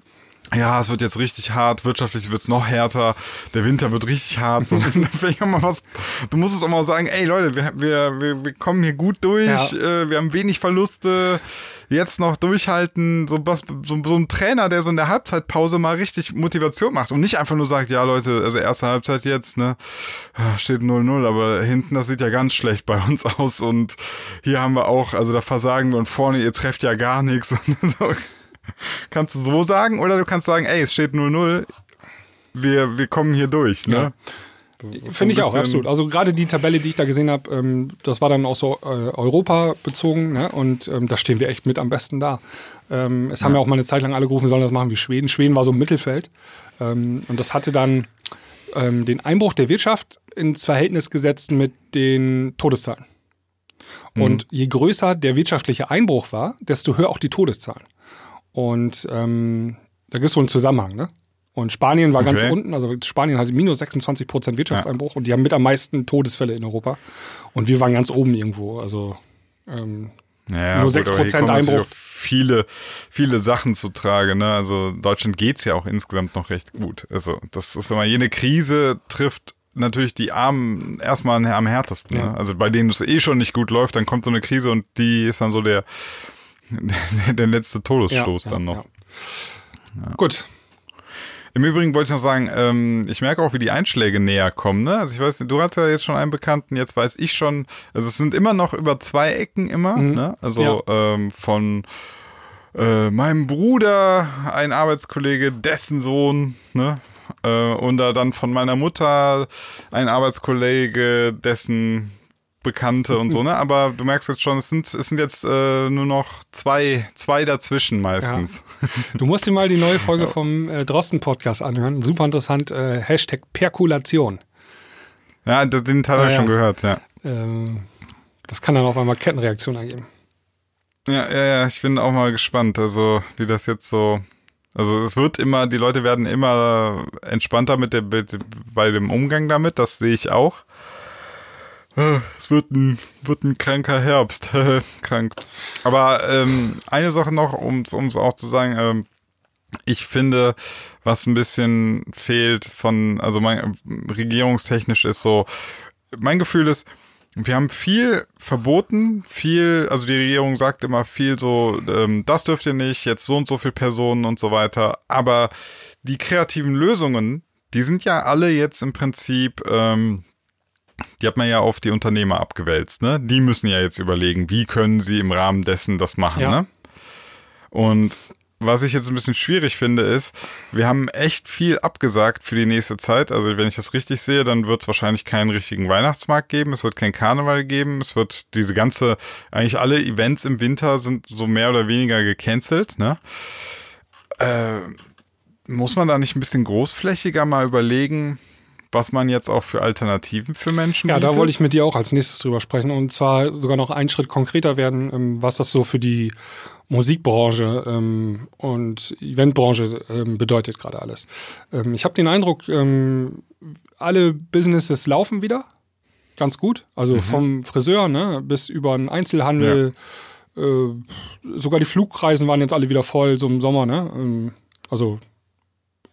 ja, es wird jetzt richtig hart, wirtschaftlich wird's noch härter, der Winter wird richtig hart, so, [laughs] vielleicht auch mal was, du musst es auch mal sagen, ey Leute, wir, wir, wir, wir kommen hier gut durch, Ja. äh, wir haben wenig Verluste, jetzt noch durchhalten, so, was, so, so ein Trainer, der so in der Halbzeitpause mal richtig Motivation macht und nicht einfach nur sagt, ja Leute, also erste Halbzeit jetzt, ne, steht 0-0, aber hinten, das sieht ja ganz schlecht bei uns aus und hier haben wir auch, also da versagen wir und vorne, ihr trefft ja gar nichts. [laughs] [laughs] Kannst du so sagen oder du kannst sagen, ey, es steht 0-0, wir, wir kommen hier durch, ne? Ja. Finde ich auch, absolut. Also gerade die Tabelle, die ich da gesehen habe, ähm, das war dann auch so äh, Europa bezogen ne? und ähm, da stehen wir echt mit am besten da. Ähm, es haben ja auch mal eine Zeit lang alle gerufen, sollen das machen wie Schweden. Schweden war so im Mittelfeld ähm, und das hatte dann ähm, den Einbruch der Wirtschaft ins Verhältnis gesetzt mit den Todeszahlen. Und je größer der wirtschaftliche Einbruch war, desto höher auch die Todeszahlen. Und ähm, da gibt es wohl einen Zusammenhang, ne? Und Spanien war ganz Okay. unten, also Spanien hatte minus 26 Prozent Wirtschaftseinbruch und die haben mit am meisten Todesfälle in Europa. Und wir waren ganz oben irgendwo. Also ähm, Ja, Nur gut, 6% aber hier kommen natürlich Einbruch. Viele, viele Sachen zu Trage. Ne? Also Deutschland geht's ja auch insgesamt noch recht gut. Also das ist immer, jene Krise trifft natürlich die Armen erstmal am härtesten. Ja. Ne? Also bei denen es eh schon nicht gut läuft, dann kommt so eine Krise und die ist dann so der, [laughs] der, letzte Todesstoß dann noch. ja. Gut. Im Übrigen wollte ich noch sagen, ähm, ich merke auch, wie die Einschläge näher kommen. Ne? Also ich weiß, du hast ja jetzt schon einen Bekannten, jetzt weiß ich schon. Also es sind immer noch über zwei Ecken immer. Ne? Also ähm, von äh, meinem Bruder, ein Arbeitskollege, dessen Sohn, ne? Äh, und da dann von meiner Mutter ein Arbeitskollege, dessen Bekannte und so, ne? Aber du merkst jetzt schon, es sind, es sind jetzt äh, nur noch zwei, zwei dazwischen meistens. Du musst dir mal die neue Folge vom äh, Drosten-Podcast anhören. Super interessant. Äh, Hashtag Perkulation. Ja, den Teil Ah, habe ich ja. schon gehört, ja. Ähm, das kann dann auf einmal Kettenreaktionen ergeben. Ja, ja, ja, ich bin auch mal gespannt, also wie das jetzt so. Also es wird immer, die Leute werden immer entspannter mit der mit, bei dem Umgang damit, das sehe ich auch. Äh, Es wird ein, wird ein kranker Herbst. [laughs] Krank. Aber ähm, eine Sache noch, um es auch zu sagen, ähm, ich finde, was ein bisschen fehlt von, also mein, regierungstechnisch ist so, mein Gefühl ist, wir haben viel verboten, viel, also die Regierung sagt immer viel so, ähm, das dürft ihr nicht, jetzt so und so viele Personen und so weiter. Aber die kreativen Lösungen, die sind ja alle jetzt im Prinzip, ähm, die hat man ja auf die Unternehmer abgewälzt, ne? Die müssen ja jetzt überlegen, wie können sie im Rahmen dessen das machen, Ja. ne? Und was ich jetzt ein bisschen schwierig finde, ist, wir haben echt viel abgesagt für die nächste Zeit. Also wenn ich das richtig sehe, dann wird es wahrscheinlich keinen richtigen Weihnachtsmarkt geben, es wird kein Karneval geben, es wird diese ganze, eigentlich alle Events im Winter sind so mehr oder weniger gecancelt, ne? Äh, muss man da nicht ein bisschen großflächiger mal überlegen, was man jetzt auch für Alternativen für Menschen Ja, bietet? da wollte ich mit dir auch als nächstes drüber sprechen und zwar sogar noch einen Schritt konkreter werden, ähm, was das so für die Musikbranche ähm, und Eventbranche ähm, bedeutet gerade alles. Ähm, ich habe den Eindruck, ähm, alle Businesses laufen wieder ganz gut, also vom Friseur ne, bis über den Einzelhandel. Äh, sogar die Flugreisen waren jetzt alle wieder voll, so im Sommer. Ne? Ähm, also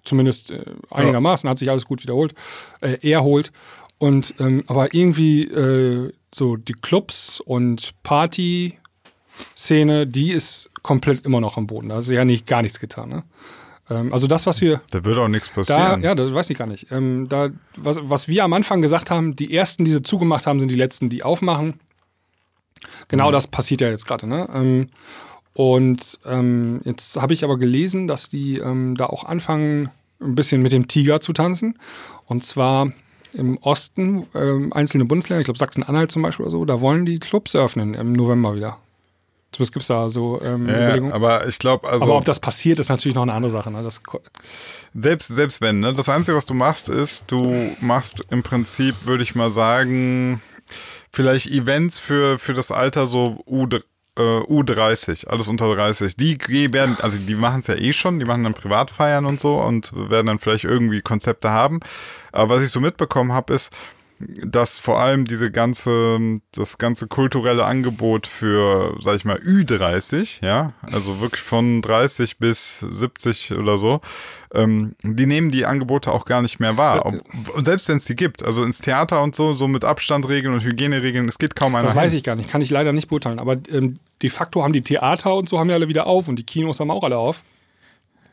zumindest äh, einigermaßen hat sich alles gut wiederholt, äh, erholt. Und ähm, aber irgendwie äh, so die Clubs und Party-Szene, die ist komplett immer noch am Boden. Da ist ja nicht gar nichts getan. Ne? Ähm, also das, was wir Da wird auch nichts da, passieren. ja, das weiß ich gar nicht. Ähm, da, was, was wir am Anfang gesagt haben, die ersten, die sie zugemacht haben, sind die letzten, die aufmachen. Genau das passiert ja jetzt gerade. Ne? Ähm, und ähm, jetzt habe ich aber gelesen, dass die ähm, da auch anfangen, ein bisschen mit dem Tiger zu tanzen. Und zwar im Osten, ähm, einzelne Bundesländer, ich glaube Sachsen-Anhalt zum Beispiel oder so, da wollen die Clubs öffnen im November wieder. Zumindest gibt es da so ähm, ja, Überlegungen. aber ich glaube, also aber ob das passiert, ist natürlich noch eine andere Sache. Ne? Das, selbst, selbst wenn, ne? Das Einzige, was du machst, ist, du machst im Prinzip, würde ich mal sagen, vielleicht Events für, für das Alter so U, äh, U30, alles unter 30. Die werden, also die machen es ja eh schon, die machen dann Privatfeiern und so und werden dann vielleicht irgendwie Konzepte haben. Aber was ich so mitbekommen habe, ist, dass vor allem diese ganze, das ganze kulturelle Angebot für, sag ich mal, Ü30, ja, also wirklich von 30 bis 70 oder so, ähm, die nehmen die Angebote auch gar nicht mehr wahr. Ob, und selbst wenn es die gibt, also ins Theater und so, so mit Abstandregeln und Hygieneregeln, es geht kaum einer Das weiß hin. ich gar nicht, kann ich leider nicht beurteilen. Aber ähm, de facto haben die Theater und so haben ja alle wieder auf und die Kinos haben auch alle auf.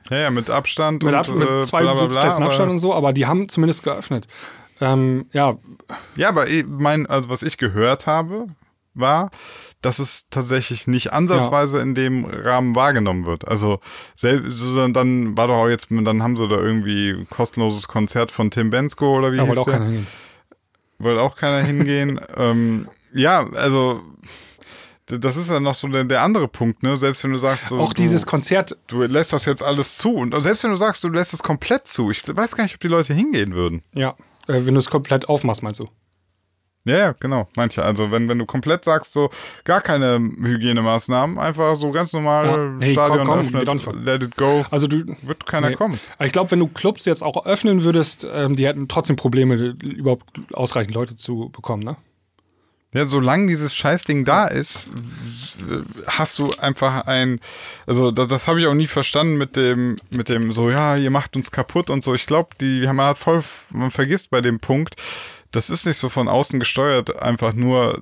Ja, ja, mit Abstand Mit, und Ab mit äh, zwei bla, bla, Sitzplätzen Abstand und so, aber die haben zumindest geöffnet. Ähm, ja, Ja, aber ich mein, also was ich gehört habe, war, dass es tatsächlich nicht ansatzweise in dem Rahmen wahrgenommen wird. Also selbst dann war doch auch jetzt, dann haben sie da irgendwie ein kostenloses Konzert von Tim Bensko oder wie da hieß wollte auch der? keiner hingehen. Wollte auch keiner hingehen. [laughs] ähm, ja, also das ist ja noch so der, der andere Punkt, ne? Selbst wenn du sagst, so, Auch du, dieses Konzert, du lässt das jetzt alles zu und selbst wenn du sagst, du lässt es komplett zu, ich weiß gar nicht, ob die Leute hingehen würden. ja, äh, wenn du es komplett aufmachst, meinst du? Ja, ja, genau, manche. Also wenn, wenn du komplett sagst, so gar keine Hygienemaßnahmen, einfach so ganz normal Ja. Hey, Stadion komm, komm, öffnet, let it go, Also du, wird keiner nee. kommen. Ich glaube, wenn du Clubs jetzt auch öffnen würdest, ähm, die hätten trotzdem Probleme, überhaupt ausreichend Leute zu bekommen, ne? Ja, solange dieses Scheißding da ist, hast du einfach ein, also das, das habe ich auch nie verstanden mit dem, mit dem so, ja, ihr macht uns kaputt und so. Ich glaube, die, man hat voll, man vergisst bei dem Punkt, das ist nicht so von außen gesteuert, einfach nur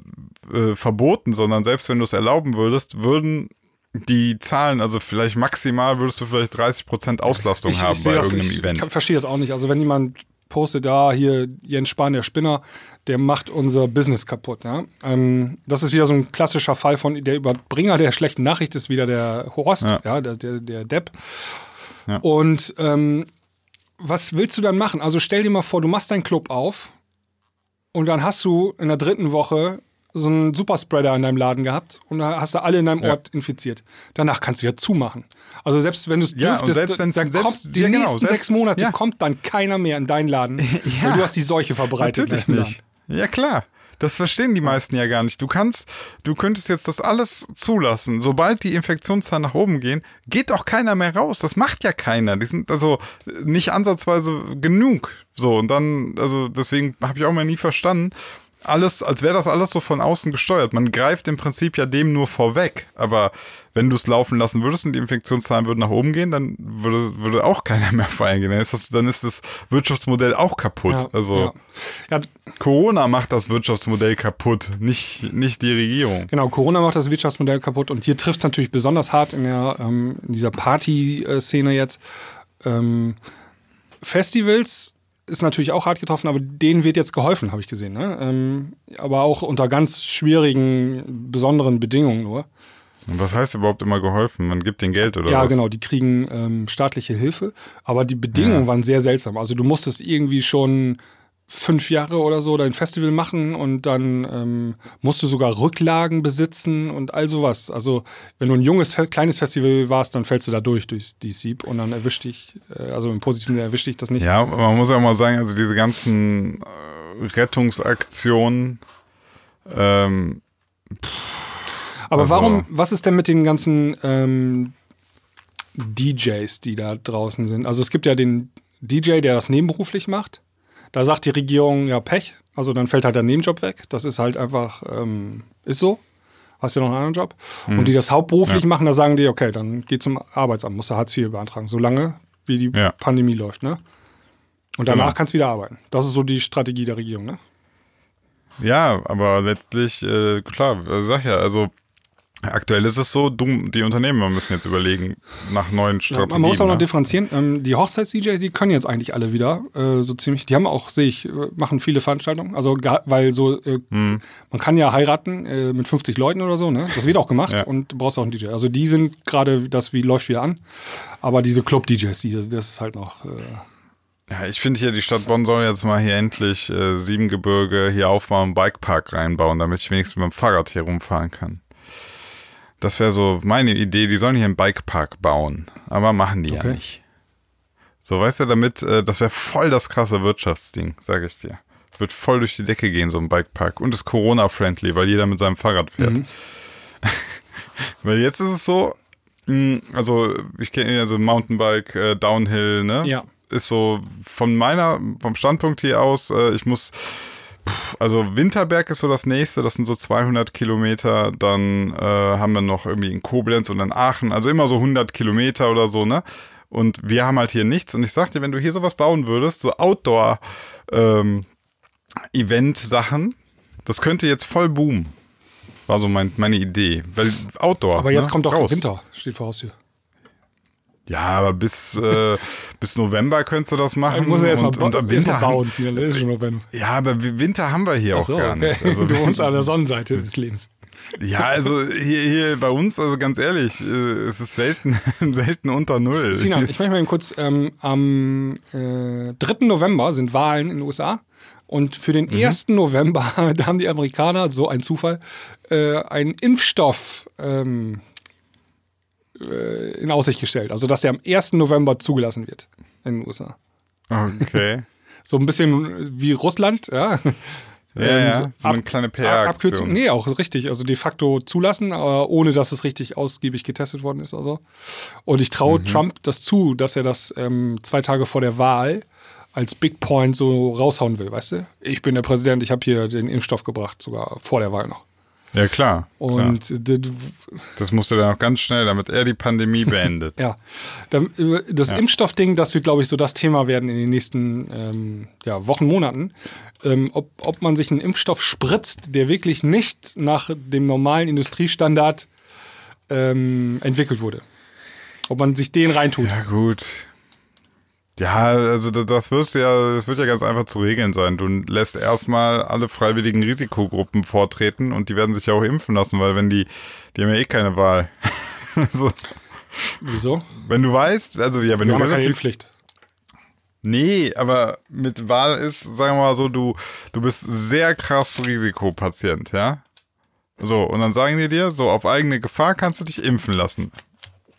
äh, verboten, sondern selbst wenn du es erlauben würdest, würden die Zahlen, also vielleicht maximal würdest du vielleicht 30% Auslastung haben seh bei das, irgendeinem ich, Event. Ich verstehe das auch nicht. Also wenn jemand postet, da hier Jens Spahn, der Spinner, der macht unser Business kaputt. Ja? Ähm, das ist wieder so ein klassischer Fall von der Überbringer der schlechten Nachricht ist wieder der Horst, ja. Ja. der, der, der Depp. Ja. Und ähm, was willst du dann machen? Also stell dir mal vor, du machst deinen Club auf und dann hast du in der dritten Woche so einen Superspreader in deinem Laden gehabt und da hast du alle in deinem Ja. Ort infiziert. Danach kannst du wieder zumachen. Also selbst wenn du es Ja, dürftest, selbst dann selbst- kommt die ja, genau, nächsten selbst- sechs Monate ja. kommt dann keiner mehr in deinen Laden, [laughs] weil du hast die Seuche verbreitet. Natürlich nicht. Ja, klar. Das verstehen die meisten ja gar nicht. Du kannst, du könntest jetzt das alles zulassen. Sobald die Infektionszahlen nach oben gehen, geht auch keiner mehr raus. Das macht ja keiner. Die sind also nicht ansatzweise genug. So, und dann, also deswegen habe ich auch mal nie verstanden, alles, als wäre das alles so von außen gesteuert. Man greift im Prinzip ja dem nur vorweg. Aber wenn du es laufen lassen würdest und die Infektionszahlen würden nach oben gehen, dann würde, würde auch [laughs] keiner mehr feiern gehen. Dann ist das, dann ist das Wirtschaftsmodell auch kaputt. Ja, also ja. ja, Corona macht das Wirtschaftsmodell kaputt, nicht, nicht die Regierung. genau, Corona macht das Wirtschaftsmodell kaputt und hier trifft es natürlich besonders hart in, der, ähm, in dieser Party-Szene jetzt. Ähm, Festivals ist natürlich auch hart getroffen, aber denen wird jetzt geholfen, habe ich gesehen. Ne? Ähm, aber auch unter ganz schwierigen, besonderen Bedingungen nur. Und was heißt überhaupt immer geholfen? Man gibt denen Geld oder Ja, was? genau, die kriegen ähm, staatliche Hilfe, aber die Bedingungen Ja. waren sehr seltsam. Also du musstest irgendwie schon fünf Jahre oder so dein Festival machen und dann ähm, musst du sogar Rücklagen besitzen und all sowas. Also wenn du ein junges, kleines Festival warst, dann fällst du da durch, durch die Sieb und dann erwischt dich, äh, also im Positiven Sinne erwischt dich das nicht. Ja, man muss ja mal sagen, also diese ganzen äh, Rettungsaktionen, ähm, Aber Also- warum, was ist denn mit den ganzen ähm, DJs, die da draußen sind? Also es gibt ja den DJ, der das nebenberuflich macht. Da sagt die Regierung, ja, Pech. Also dann fällt halt der Nebenjob weg. Das ist halt einfach, ähm, ist so. Hast ja noch einen anderen Job. Und die das hauptberuflich Ja. machen, da sagen die, okay, dann geh zum Arbeitsamt, musst du Hartz IV beantragen, solange wie die Ja. Pandemie läuft, ne? Und danach Genau. kannst du wieder arbeiten. Das ist so die Strategie der Regierung, ne? ja, aber letztlich, äh, klar, sag ja, also aktuell ist es so, du, die Unternehmer müssen jetzt überlegen nach neuen Ja, Strategien. man muss auch noch ne? differenzieren. Ähm, die Hochzeits-DJ, die können jetzt eigentlich alle wieder äh, so ziemlich. Die haben auch, sehe ich, äh, machen viele Veranstaltungen. Also, weil so, äh, Hm. man kann ja heiraten äh, mit 50 Leuten oder so, ne? Das wird auch gemacht [laughs] Ja. und du brauchst auch einen DJ. Also, die sind gerade, das wie, läuft wieder an. Aber diese Club-DJs, die, das ist halt noch. Äh, Ja, ich finde hier, die Stadt Bonn soll jetzt mal hier endlich äh, Siebengebirge hier aufbauen, einen Bikepark reinbauen, damit ich wenigstens mit dem Fahrrad hier rumfahren kann. Das wäre so meine Idee, die sollen hier einen Bikepark bauen, aber machen die ja Okay. nicht. So, weißt du, damit, äh, das wäre voll das krasse Wirtschaftsding, sage ich dir. Wird voll durch die Decke gehen, so ein Bikepark. Und ist Corona-friendly, weil jeder mit seinem Fahrrad fährt. Mhm. [laughs] weil jetzt ist es so, mh, also ich kenne ja so Mountainbike, äh, Downhill, ne? Ja. Ist so von meiner, vom Standpunkt hier aus, äh, ich muss, also Winterberg ist so das nächste, das sind so 200 Kilometer, dann äh, haben wir noch irgendwie in Koblenz und in Aachen, also immer so 100 Kilometer oder so, ne? Und wir haben halt hier nichts. Und ich sag dir, wenn du hier sowas bauen würdest, so Outdoor, ähm, das könnte jetzt voll boomen. War so mein, meine Idee. Weil Outdoor. aber jetzt ne? kommt doch Raus. Winter, steht vor Haustür. Ja, aber bis, äh, bis November könntest du das machen. Ich muss ja erst mal, und, ba und Winter bauen ziehen, dann ist schon November. Ja, aber wi- Winter haben wir hier auch So, gar okay. nicht. Also, [laughs] du wohnst an der Sonnenseite des Lebens. ja, also hier, hier bei uns, also ganz ehrlich, äh, es ist selten, [laughs] selten unter Null. Sinan, ich [laughs] möchte mal eben kurz, ähm, am äh, 3. November sind Wahlen in den USA. Und für Mhm. den 1. November, da haben die Amerikaner, so ein Zufall, äh, einen Impfstoff ähm, äh, in Aussicht gestellt. Also, dass der am 1. November zugelassen wird in den USA. Okay. [laughs] So ein bisschen wie Russland, ja. Ja, ja, [laughs] so eine kleine PR-Aktion. Abkürzung. Nee, auch richtig. Also de facto zulassen, aber ohne dass es richtig ausgiebig getestet worden ist oder so. Und ich traue Mhm. Trump das zu, dass er das ähm, zwei Tage vor der Wahl als Big Point so raushauen will, weißt du? Ich bin der Präsident, ich habe hier den Impfstoff gebracht, sogar vor der Wahl noch. Ja, klar. klar. Und d- d- Das musste dann auch ganz schnell, damit er die Pandemie [laughs] beendet. ja, äh, das Ja. Impfstoffding, das wird, glaube ich, so das Thema werden in den nächsten ähm, ja, Wochen, Monaten. Ähm, ob, ob man sich einen Impfstoff spritzt, der wirklich nicht nach dem normalen Industriestandard ähm, entwickelt wurde. Ob man sich den reintut. Ja, gut. Ja, also da- das wirst ja, das wird ja ganz einfach zu regeln sein. Du lässt erstmal alle freiwilligen Risikogruppen vortreten und die werden sich ja auch impfen lassen, weil wenn die, die haben ja eh keine Wahl. [laughs] also, Wieso? wenn du weißt, also ja, wenn Wir du haben keine Impfpflicht. Nee, aber mit Wahl ist, sagen wir mal so, du, du bist sehr krass Risikopatient, ja? So, und dann sagen die dir, so auf eigene Gefahr kannst du dich impfen lassen.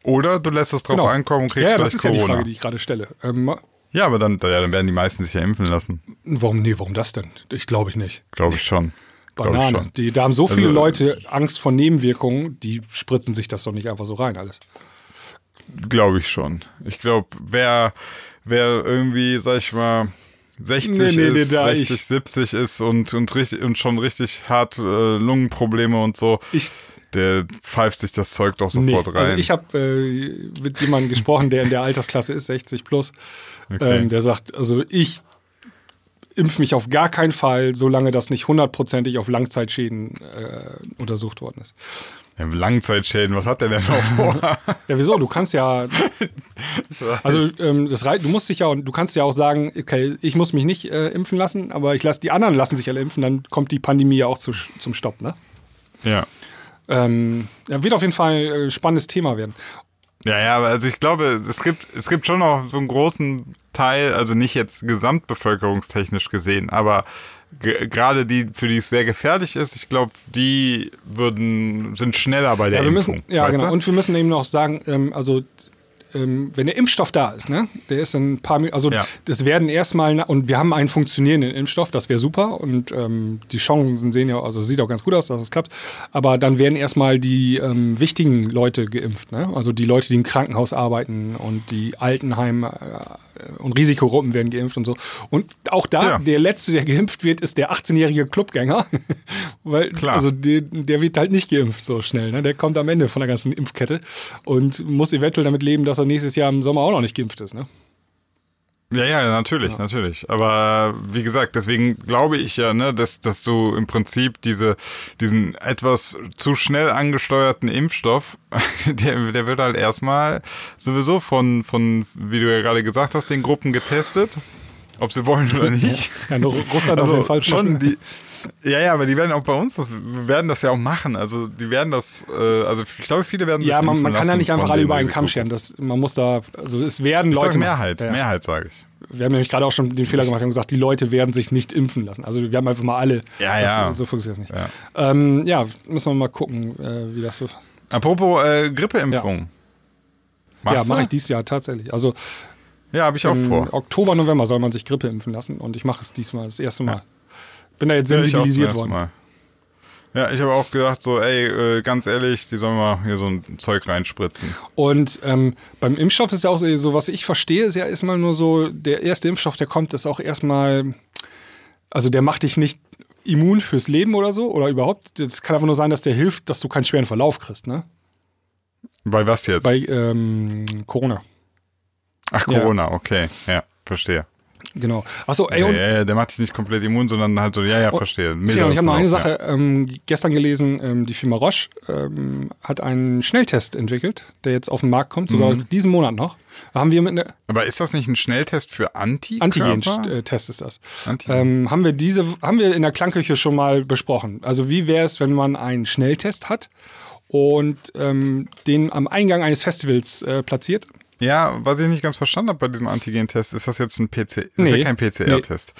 Oder du lässt es drauf Genau. ankommen und kriegst Ja, ja, das ist ja die. Frage, die ich gerade stelle. Ähm, ja, aber dann, ja, dann werden die meisten sich ja impfen lassen. warum, nee, warum das denn? Ich glaube ich nicht. Glaube ich schon. Glaub ich Banane. schon. Die, da haben so viele Also, Leute Angst vor Nebenwirkungen, die spritzen sich das doch nicht einfach so rein alles. Glaube ich schon. Ich glaube, wer, wer irgendwie, sag ich mal, 60 Nee, nee, nee, ist, da 60, ich- 70 ist und, und, richtig, und schon richtig hart äh, Lungenprobleme und so, Ich- der pfeift sich das Zeug doch Nee, sofort rein. also ich habe äh, mit jemandem gesprochen, der in der Altersklasse ist, 60 plus. Okay. Ähm, der sagt, also ich impf mich auf gar keinen Fall, solange das nicht hundertprozentig auf Langzeitschäden äh, untersucht worden ist. Langzeitschäden, was hat der denn noch vor? [laughs] Ja, wieso? Du kannst ja, [laughs] also ähm, das rei- du musst dich ja, du kannst ja auch sagen, okay, ich muss mich nicht äh, impfen lassen, aber ich lasse die anderen lassen sich alle impfen, dann kommt die Pandemie ja auch zu, zum Stopp, ne? ja. Ähm, ja, wird auf jeden Fall ein äh, spannendes Thema werden. Ja, ja, aber also ich glaube, es gibt, es gibt schon noch so einen großen Teil, also nicht jetzt gesamtbevölkerungstechnisch gesehen, aber ge- gerade die, für die es sehr gefährlich ist, ich glaube, die würden, sind schneller bei der Ja, wir Impfung. müssen, ja genau. du? Und wir müssen eben noch sagen, ähm, also ähm, wenn der Impfstoff da ist, ne, der ist in ein paar, also Ja. das werden erstmal, und wir haben einen funktionierenden Impfstoff, das wäre super und ähm, die Chancen sehen ja, also sieht auch ganz gut aus, dass es klappt, aber dann werden erstmal die ähm, wichtigen Leute geimpft, ne, also die Leute, die im Krankenhaus arbeiten und die Altenheime äh, und Risikogruppen werden geimpft und so. Und auch da, Ja. der Letzte, der geimpft wird, ist der 18-jährige Clubgänger, [laughs] weil, Klar. also der, der wird halt nicht geimpft so schnell. Ne? Der kommt am Ende von der ganzen Impfkette und muss eventuell damit leben, dass er nächstes Jahr im Sommer auch noch nicht geimpft ist. Ne? Ja, ja, natürlich, natürlich. Aber wie gesagt, deswegen glaube ich ja, ne, dass, dass du im Prinzip diese, diesen etwas zu schnell angesteuerten Impfstoff, [laughs] der, der wird halt erstmal sowieso von, von, wie du ja gerade gesagt hast, den Gruppen getestet, ob sie wollen oder [laughs] nicht. Ja, nur Russland auf jeden Fall Also schon die. Ja, ja, aber die werden auch bei uns das, wir werden das ja auch machen. Also die werden das, äh, also ich glaube, viele werden Ja, man, man kann ja nicht einfach alle über einen Kamm scheren. Das, man muss da, also es werden Ich Leute. sage. Mehrheit, Ja. Mehrheit sage ich. Wir haben nämlich gerade auch schon den Fehler gemacht, wir haben gesagt, die Leute werden sich nicht impfen lassen. Also wir haben einfach mal alle. Ja, das, ja. So funktioniert es nicht. Ja. Ähm, ja, müssen wir mal gucken, äh, wie das so. Apropos äh, Grippeimpfung. Machst ja, mache ich dieses Jahr tatsächlich. Also Ja, habe ich auch vor. Oktober, November soll man sich Grippe impfen lassen und ich mache es diesmal das erste Mal. Bin da jetzt Ja, sensibilisiert ersten worden. Mal. Ja, ich habe auch gedacht, so, ey, äh, ganz ehrlich, die sollen mal hier so ein Zeug reinspritzen. Und ähm, beim Impfstoff ist ja auch so, so, was ich verstehe, ist ja erstmal nur so, der erste Impfstoff, der kommt, ist auch erstmal, also der macht dich nicht immun fürs Leben oder so oder überhaupt. Das kann einfach nur sein, dass der hilft, dass du keinen schweren Verlauf kriegst, ne? Bei was jetzt? Bei ähm, Corona. Ach, ja. Corona, okay. Ja, verstehe. Genau. Achso, ey, Ja, und ja, ja, der macht dich nicht komplett immun, sondern halt so, ja, ja, verstehe. Tja, und ich habe noch eine Milder Sache ähm, gestern gelesen, ähm, die Firma Roche ähm, hat einen Schnelltest entwickelt, der jetzt auf den Markt kommt, sogar Mhm. diesen Monat noch. Da haben wir mit einer Ja. Aber ist das nicht ein Schnelltest für Antikörper? Antigen-Test ist das. Antigen. Ähm, haben wir diese, haben wir in der Klangküche schon mal besprochen. Also wie wäre es, wenn man einen Schnelltest hat und ähm, den am Eingang eines Festivals äh, platziert? Ja, was ich nicht ganz verstanden habe bei diesem Antigen-Test, ist das jetzt ein PC, ist Nee. ja kein PCR-Test.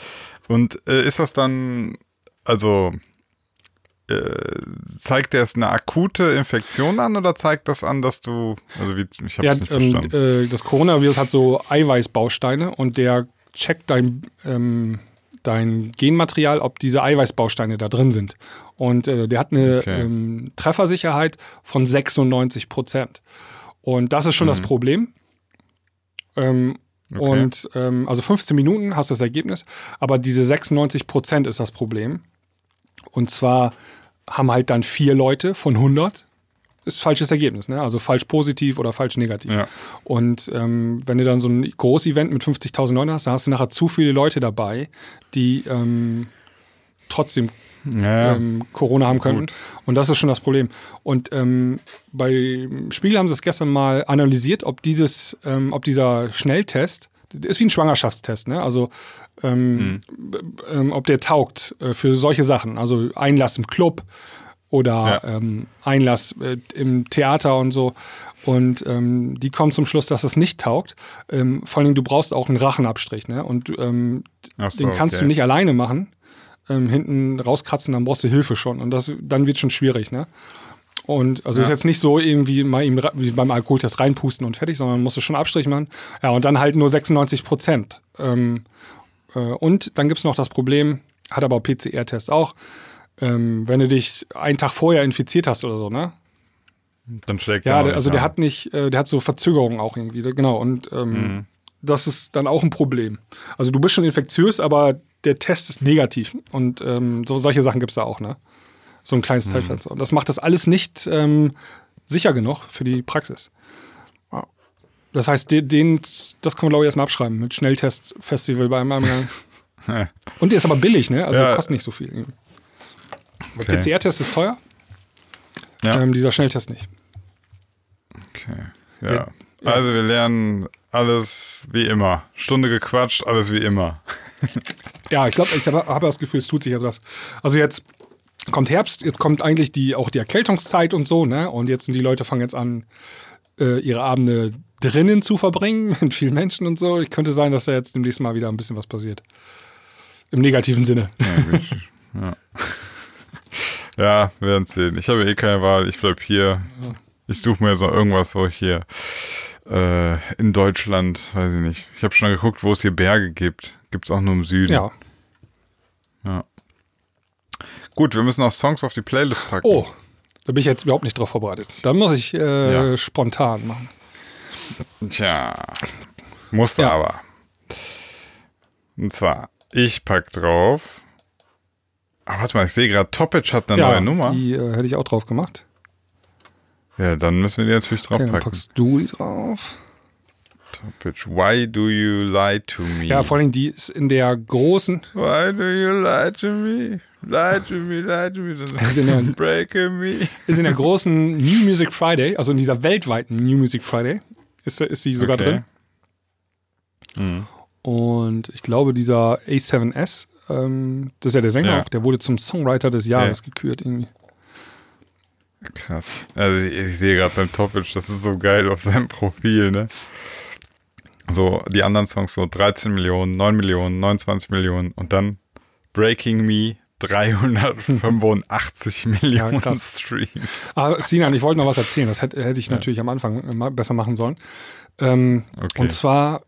Und äh, ist das dann, also äh, zeigt der es eine akute Infektion an oder zeigt das an, dass du, also wie, ich habe Ja, nicht ähm, verstanden. äh, das Coronavirus hat so Eiweißbausteine und der checkt dein, ähm, dein Genmaterial, ob diese Eiweißbausteine da drin sind. Und äh, der hat eine Okay. ähm, Treffersicherheit von 96 Prozent. Und das ist schon das Problem. Ähm. Okay. Und ähm, also 15 Minuten hast du das Ergebnis, aber diese 96 Prozent ist das Problem. Und zwar haben halt dann vier Leute von 100 ist falsches Ergebnis, ne? Also falsch positiv oder falsch negativ. Ja. Und ähm, wenn du dann so ein Groß-Event mit 50.000 Leuten hast, dann hast du nachher zu viele Leute dabei, die ähm, trotzdem ja, ähm, Corona haben könnten. Und das ist schon das Problem. Und ähm, bei Spiegel haben sie es gestern mal analysiert, ob dieses, ähm, ob dieser Schnelltest, ist wie ein Schwangerschaftstest, ne? Also ähm, ähm, ob der taugt äh, für solche Sachen, also Einlass im Club oder Ja. ähm, Einlass äh, im Theater und so. Und ähm, die kommen zum Schluss, dass das nicht taugt. Ähm, vor allem, du brauchst auch einen Rachenabstrich, ne? Und ähm, so, den kannst okay. du nicht alleine machen. Ähm, hinten rauskratzen, dann brauchst du Hilfe schon. Und das, dann wird schon schwierig, ne? Und also ist jetzt nicht so irgendwie mal ihm, wie beim Alkoholtest reinpusten und fertig, sondern musst du schon Abstrich machen. Ja, und dann halt nur 96 Prozent. Ähm, äh, und dann gibt's noch das Problem, hat aber PCR-Test auch, ähm, wenn du dich einen Tag vorher infiziert hast oder so, ne? Dann schlägt Ja, er der, also der an. hat nicht, äh, der hat so Verzögerungen auch irgendwie, genau. Und ähm, Mhm. das ist dann auch ein Problem. Also du bist schon infektiös, aber der Test ist negativ. Und ähm, so, solche Sachen gibt's da auch, ne? So ein Mhm. kleines Zeitfenster. Und das macht das alles nicht ähm, sicher genug für die Praxis. Ja. Das heißt, den, den, das können wir, glaube ich, erstmal abschreiben mit Schnelltest-Festival bei einem. [laughs] Und der ist aber billig, ne? Also Ja. kostet nicht so viel. Der Okay. PCR-Test ist teuer, Ja. ähm, dieser Schnelltest nicht. Okay. Ja. Also wir lernen alles wie immer. Stunde gequatscht, alles wie immer. [laughs] Ja, ich glaube, ich habe hab das Gefühl, es tut sich jetzt was. Also jetzt kommt Herbst, jetzt kommt eigentlich die auch die Erkältungszeit und so, ne? Und jetzt sind die Leute fangen jetzt an, äh, ihre Abende drinnen zu verbringen [laughs] mit vielen Menschen und so. Ich könnte sein, dass da jetzt demnächst mal wieder ein bisschen was passiert. Im negativen Sinne. Ja, wir werden sehen. Ich habe eh keine Wahl. Ich bleib hier. Ich suche mir so irgendwas, wo ich hier äh, in Deutschland, weiß ich nicht. Ich habe schon geguckt, wo es hier Berge gibt. Gibt es auch nur im Süden. Ja. Gut, wir müssen auch Songs auf die Playlist packen. Oh, da bin ich jetzt überhaupt nicht drauf vorbereitet. Da muss ich äh, Ja. spontan machen. Tja, musste Ja. aber. Und zwar, ich pack drauf. Ah, warte mal, ich sehe gerade, Topic hat eine ja, neue Nummer. die äh, hätte ich auch drauf gemacht. Ja, dann müssen wir die natürlich Okay, dann draufpacken. packst du die drauf. Topic, why do you lie to me? Ja, vor allem die ist in der großen, Why do you lie to me? Lie to me, lie to me. ist [laughs] in der, [laughs] Breaking me. ist in der großen New Music Friday, also in dieser weltweiten New Music Friday, ist, ist sie sogar Okay. drin. Und ich glaube, dieser A7S, ähm, das ist ja der Sänger Ja. auch, der wurde zum Songwriter des Jahres gekürt irgendwie. Krass. Also ich, ich sehe gerade beim Topic, das ist so geil auf seinem Profil, ne? So, die anderen Songs so 13 Millionen, 9 Millionen, 29 Millionen und dann Breaking Me 385 [laughs] Millionen krass. Streams. Ah, Sinan, ich wollte noch was erzählen. Das hätte, hätte ich natürlich am Anfang äh, besser machen sollen. Ähm, Okay. Und zwar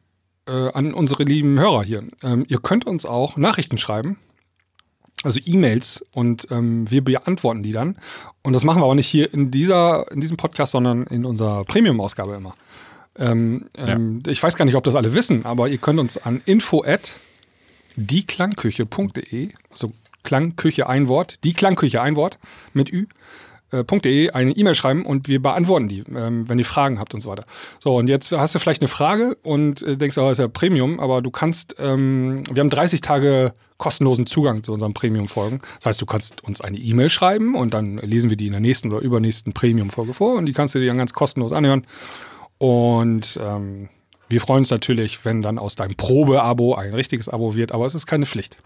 äh, an unsere lieben Hörer hier. Ähm, ihr könnt uns auch Nachrichten schreiben, also E-Mails, und ähm, wir beantworten die dann. Und das machen wir aber nicht hier in, dieser, in diesem Podcast, sondern in unserer Premium-Ausgabe immer. Ähm, ähm, Ich weiß gar nicht, ob das alle wissen, aber ihr könnt uns an info at dieklangküche.de, also Klangküche ein Wort, die Klangküche ein Wort mit Ü, äh, .de eine E-Mail schreiben und wir beantworten die, ähm, wenn ihr Fragen habt und so weiter. So, und jetzt hast du vielleicht eine Frage und äh, denkst, oh, das ist ja Premium, aber du kannst, ähm, wir haben 30 Tage kostenlosen Zugang zu unseren Premium-Folgen. Das heißt, du kannst uns eine E-Mail schreiben und dann lesen wir die in der nächsten oder übernächsten Premium-Folge vor und die kannst du dir dann ganz kostenlos anhören. Und ähm, wir freuen uns natürlich, wenn dann aus deinem Probe-Abo ein richtiges Abo wird, aber es ist keine Pflicht.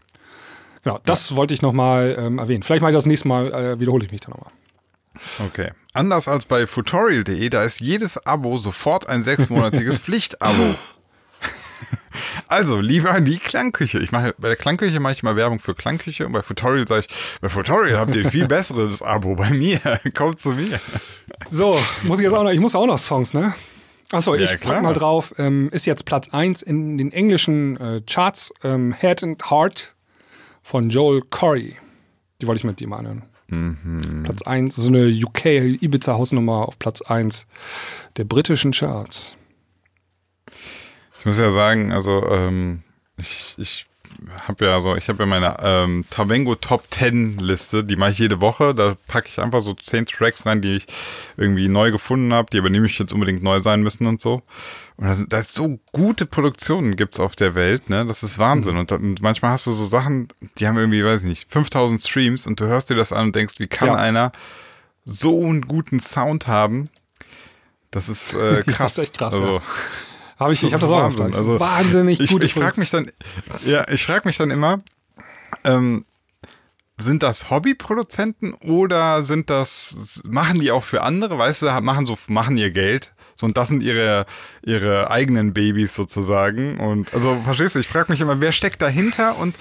Genau, das wollte ich nochmal ähm, erwähnen. Vielleicht mache ich das nächste Mal, äh, wiederhole ich mich dann nochmal. Okay. Anders als bei futorial.de, da ist jedes Abo sofort ein sechsmonatiges [laughs] Pflichtabo. [laughs] Also, lieber die Klangküche. Ich mache, bei der Klangküche mache ich mal Werbung für Klangküche und bei Futorial sage ich, bei Futorial habt ihr ein viel [laughs] besseres Abo. Bei mir, kommt zu mir. So, muss ich jetzt auch noch, ich muss auch noch Songs, ne? Achso, Ja, ich klar. pack mal drauf. Ähm, ist jetzt Platz 1 in den englischen äh, Charts. Ähm, Head and Heart von Joel Corey. Die wollte ich mit dir mal anhören. Mhm. Platz 1, so eine UK Ibiza Hausnummer auf Platz 1 der britischen Charts. Ich muss ja sagen, also ähm, ich, ich habe ja so, ich habe ja meine ähm, Tavengo Top 10 Liste, die mache ich jede Woche. Da packe ich einfach so 10 Tracks rein, die ich irgendwie neu gefunden habe, die aber nicht jetzt unbedingt neu sein müssen und so. Und da, sind, so gute Produktionen gibt's auf der Welt, ne? Das ist Wahnsinn. Und, da, und manchmal hast du so Sachen, die haben irgendwie, weiß ich nicht, 5000 Streams und du hörst dir das an und denkst, wie kann Ja. einer so einen guten Sound haben? Das ist äh, [laughs] krass. ist echt krass, Also, ja. Habe ich, ich habe das auch Wahnsinn. Also, Wahnsinnig ich, gute ich frage mich dann, ja, ich frage mich dann immer, ähm, sind das Hobbyproduzenten oder sind das, machen die auch für andere, weißt du, machen so, machen ihr Geld? So, und das sind ihre, ihre eigenen Babys sozusagen. Und also, verstehst du, ich frage mich immer, wer steckt dahinter? Und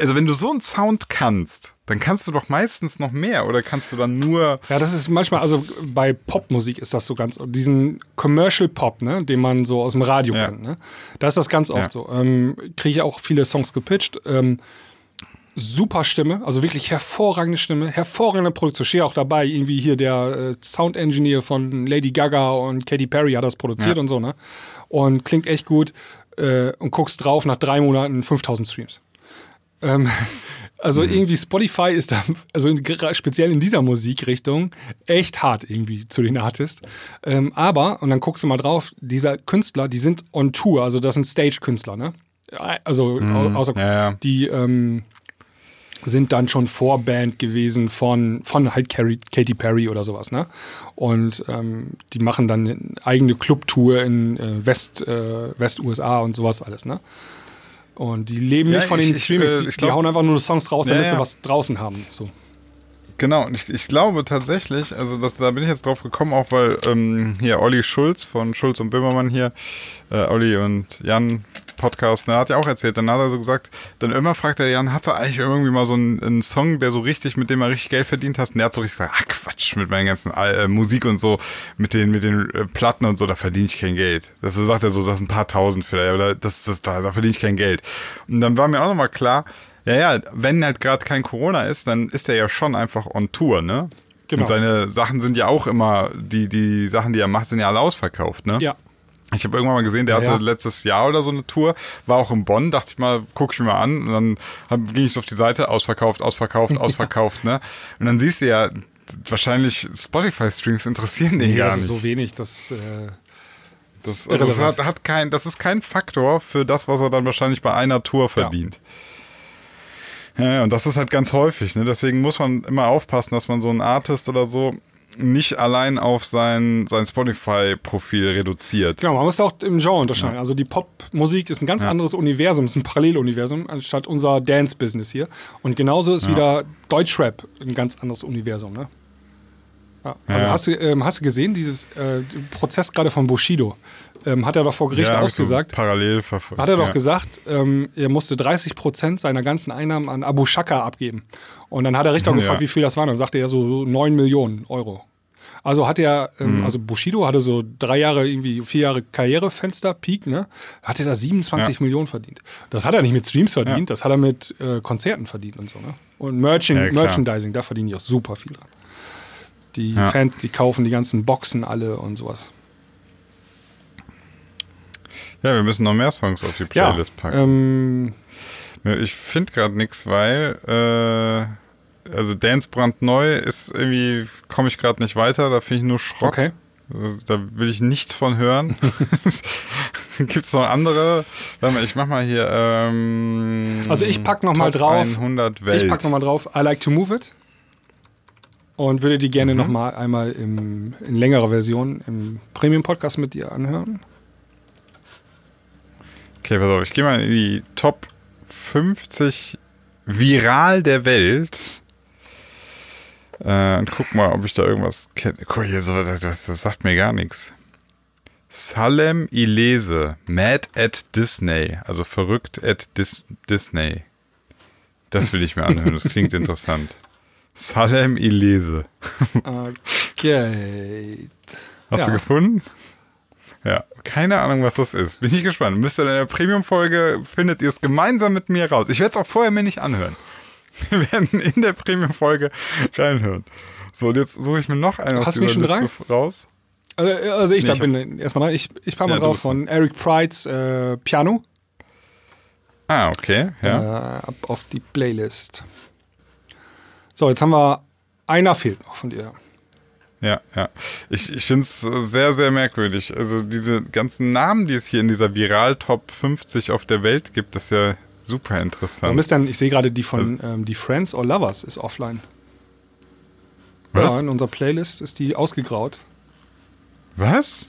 also wenn du so einen Sound kannst, dann kannst du doch meistens noch mehr oder kannst du dann nur. Ja, das ist manchmal, also bei Popmusik ist das so ganz, diesen Commercial Pop, ne, den man so aus dem Radio Ja. kennt, ne? Da ist das ganz oft Ja. so. Ähm, Kriege ich auch viele Songs gepitcht. Ähm, super Stimme, also wirklich hervorragende Stimme, hervorragende Produktion. Stehe auch dabei, irgendwie hier der äh, Sound Engineer von Lady Gaga und Katy Perry hat das produziert Ja. und so, ne? Und klingt echt gut. Äh, und guckst drauf nach drei Monaten 5000 Streams. Ähm, also irgendwie Spotify ist da, also in, speziell in dieser Musikrichtung, echt hart irgendwie zu den Artists. Ähm, aber, und dann guckst du mal drauf, dieser Künstler, die sind on Tour, also das sind Stage-Künstler, ne? Also au- außer ja, ja. die ähm, sind dann schon Vorband gewesen von, von halt Carrie, Katy Perry oder sowas, ne? Und ähm, die machen dann eine eigene Clubtour in äh, West, äh, West-USA und sowas alles, ne? Und die leben Ja, nicht von ich- den ich, Streamings, die, ich die glaub- hauen einfach nur Songs raus, Ja, damit sie ja. was draußen haben. So. Genau, und ich, ich glaube tatsächlich, also das, da bin ich jetzt drauf gekommen, auch weil ähm, hier Olli Schulz von Schulz und Böhmermann hier, äh, Olli und Jan Podcast, ne, hat ja auch erzählt, dann hat er so gesagt, dann immer fragt er Jan, hast du eigentlich irgendwie mal so einen, einen Song, der so richtig, mit dem er richtig Geld verdient hast? Und der hat so richtig gesagt, ach Quatsch, mit meinen ganzen äh, Musik und so, mit den, mit den äh, Platten und so, da verdiene ich kein Geld. Das sagt er so, das sind ein paar tausend vielleicht, aber das, das, da, da verdiene ich kein Geld. Und dann war mir auch nochmal klar, ja, ja, wenn halt gerade kein Corona ist, dann ist er ja schon einfach on Tour, ne? Genau. Und seine Sachen sind ja auch immer, die, die Sachen, die er macht, sind ja alle ausverkauft, ne? Ja. Ich habe irgendwann mal gesehen, der Ja, hatte ja. letztes Jahr oder so eine Tour, war auch in Bonn, dachte ich mal, gucke ich mir mal an. Und dann hab, ging ich so auf die Seite, ausverkauft, ausverkauft, [laughs] ausverkauft, ne? Und dann siehst du ja, wahrscheinlich Spotify-Streams interessieren den Nee, gar das nicht. ist so wenig, das, äh, das, also das, hat, hat kein, das ist kein Faktor für das, was er dann wahrscheinlich bei einer Tour verdient. Ja, ja, und das ist halt ganz häufig. Ne? Deswegen muss man immer aufpassen, dass man so einen Artist oder so nicht allein auf sein, sein Spotify-Profil reduziert. Genau, man muss auch im Genre unterscheiden. Also die Popmusik ist ein ganz Ja. anderes Universum, ist ein Paralleluniversum, anstatt unser Dance-Business hier. Und genauso ist wieder Deutschrap ein ganz anderes Universum, ne? Ja. Also Ja. hast, du, ähm, hast du gesehen, dieses äh, Prozess gerade von Bushido? Ähm, hat er doch vor Gericht hab ich so ausgesagt. parallel verfolgt. Hat er doch ja. gesagt, ähm, er musste 30 Prozent seiner ganzen Einnahmen an Abu Shaka abgeben. Und dann hat der Richter [laughs] Ja. gefragt, wie viel das waren. Dann sagte er so 9 Millionen Euro. Also hat er, ähm, Mhm. also Bushido hatte so drei Jahre, irgendwie vier Jahre Karrierefenster, Peak, ne? Hat er da 27 Ja. Millionen verdient. Das hat er nicht mit Streams verdient, das hat er mit äh, Konzerten verdient und so, ne? Und Ja, klar. Merchandising, da verdienen die auch super viel dran. Die Ja. Fans, die kaufen die ganzen Boxen alle und sowas. Ja, wir müssen noch mehr Songs auf die Ja, Playlist packen. ähm, Ich finde gerade nichts, weil äh, also Dance brandneu ist irgendwie komme ich gerade nicht weiter. Da finde ich nur Schrott. okay. Da will ich nichts von hören. [laughs] [laughs] Gibt es noch andere? Warte mal, ich mach mal hier. Ähm, Also ich pack noch mal Top drauf. 100 Welt. Ich pack nochmal drauf, I like to move it. Und würde die Mhm. gerne noch mal einmal im, in längerer Version im Premium-Podcast mit dir anhören. Okay, pass auf, ich gehe mal in die Top 50 viral der Welt. Äh, und guck mal, ob ich da irgendwas kenne. Guck hier, so, das, das sagt mir gar nichts. Salem Ilese, Mad at Disney, also verrückt at Dis Disney. Das will ich mir anhören, das klingt [laughs] interessant. Salem Ilese. Okay. Hast Ja. du gefunden? Ja, keine Ahnung, was das ist. Bin ich gespannt. Müsst ihr in der Premium-Folge, findet ihr es gemeinsam mit mir raus. Ich werde es auch vorher mir nicht anhören. [laughs] Wir werden in der Premium-Folge reinhören. So, und jetzt suche ich mir noch einen aus Hast du mich dieser schon Liste raus. Also, also ich Nee, da ich bin erstmal dran. Ich, ich pack mal Ja, drauf von Eric Prides äh, Piano Ah, okay. Ja. äh, ab auf die Playlist. So, jetzt haben wir einer fehlt noch von dir. Ja, ja. Ich, ich finde es sehr, sehr merkwürdig. Also diese ganzen Namen, die es hier in dieser Viral-Top 50 auf der Welt gibt, das ist ja super Warum interessant. ist denn, ich sehe gerade die von Also ähm, die Friends or Lovers ist offline. Was? Ja, in unserer Playlist ist die ausgegraut. Was?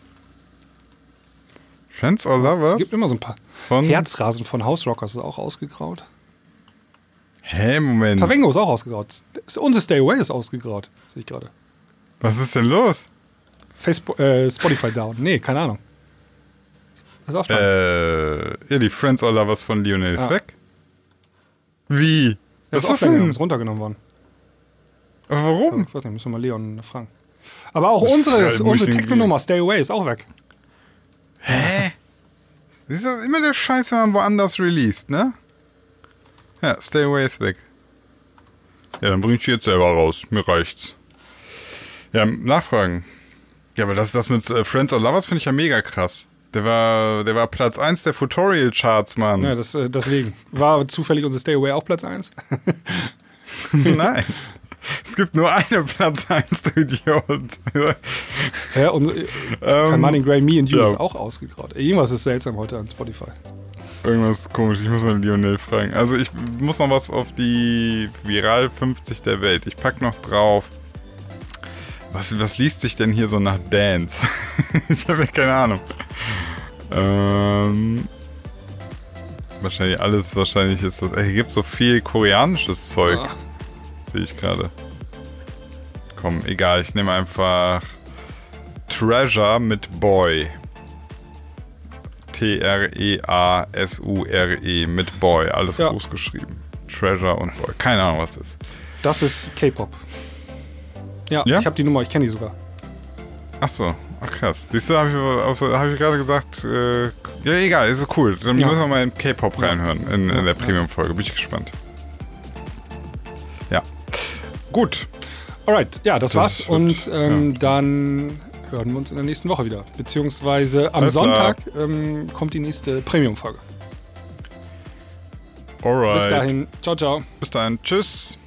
Friends or Lovers? Es gibt immer so ein paar. Von? Herzrasen von House Rockers ist auch ausgegraut. Hä, Moment. Tavengo ist auch ausgegraut. Unser Stay Away ist ausgegraut, sehe ich gerade. Was ist denn los? Facebook, äh, Spotify down. Nee, keine Ahnung. Ist offline. Äh, ja, die Friends or Lovers von Lionel ist Ah. weg. Wie? Ja, Was ist ist denn? ist runtergenommen worden. Aber warum? Ich weiß nicht, müssen wir mal Leon fragen. Aber auch Das unsere, unsere Techno-Nummer, Stay Away, ist auch weg. Das ist ja immer der Scheiß, wenn man woanders released, ne? Ja, Stay Away ist weg. Ja, dann bring ich die jetzt selber raus. Mir reicht's. Ja, nachfragen. Ja, aber das, das mit äh, Friends or Lovers finde ich ja mega krass. Der war, der war Platz 1 der Futorial-Charts, Mann. Ja, das, äh, deswegen. War zufällig unser Stay Away auch Platz 1? [laughs] Nein. Es gibt nur eine Platz 1, du Idiot. [laughs] ja, und äh, Ähm, Money Gray Me and You ja. ist auch ausgegraut. Irgendwas ist seltsam heute an Spotify. Irgendwas komisch, ich muss mal Lionel fragen. Also ich muss noch was auf die Viral 50 der Welt. Ich pack noch drauf. Was, was liest sich denn hier so nach Dance? [laughs] ich habe ja keine Ahnung. Ähm, wahrscheinlich alles, wahrscheinlich ist das. Ey, hier gibt so viel koreanisches Zeug. Ah. Sehe ich gerade. Komm, egal, ich nehme einfach Treasure mit Boy. T-R-E-A-S-U-R-E E mit Boy. Alles Ja. groß geschrieben. Treasure und Boy. Keine Ahnung, was das ist. Das ist K-Pop. Ja, Ja? ich habe die Nummer, ich kenne die sogar. Ach so, ach krass. Siehst du, habe ich, hab ich gerade gesagt, äh, ja egal, ist cool. Dann Ja. müssen wir mal in K-Pop reinhören in, in der Premium-Folge. Bin ich gespannt. Ja. Gut. Alright, ja, das, Das war's. wird- Und ähm, dann hören wir uns in der nächsten Woche wieder. Beziehungsweise am Alles. Sonntag ähm, kommt die nächste Premium-Folge. Alright. Bis dahin, ciao, ciao. Bis dahin. Tschüss.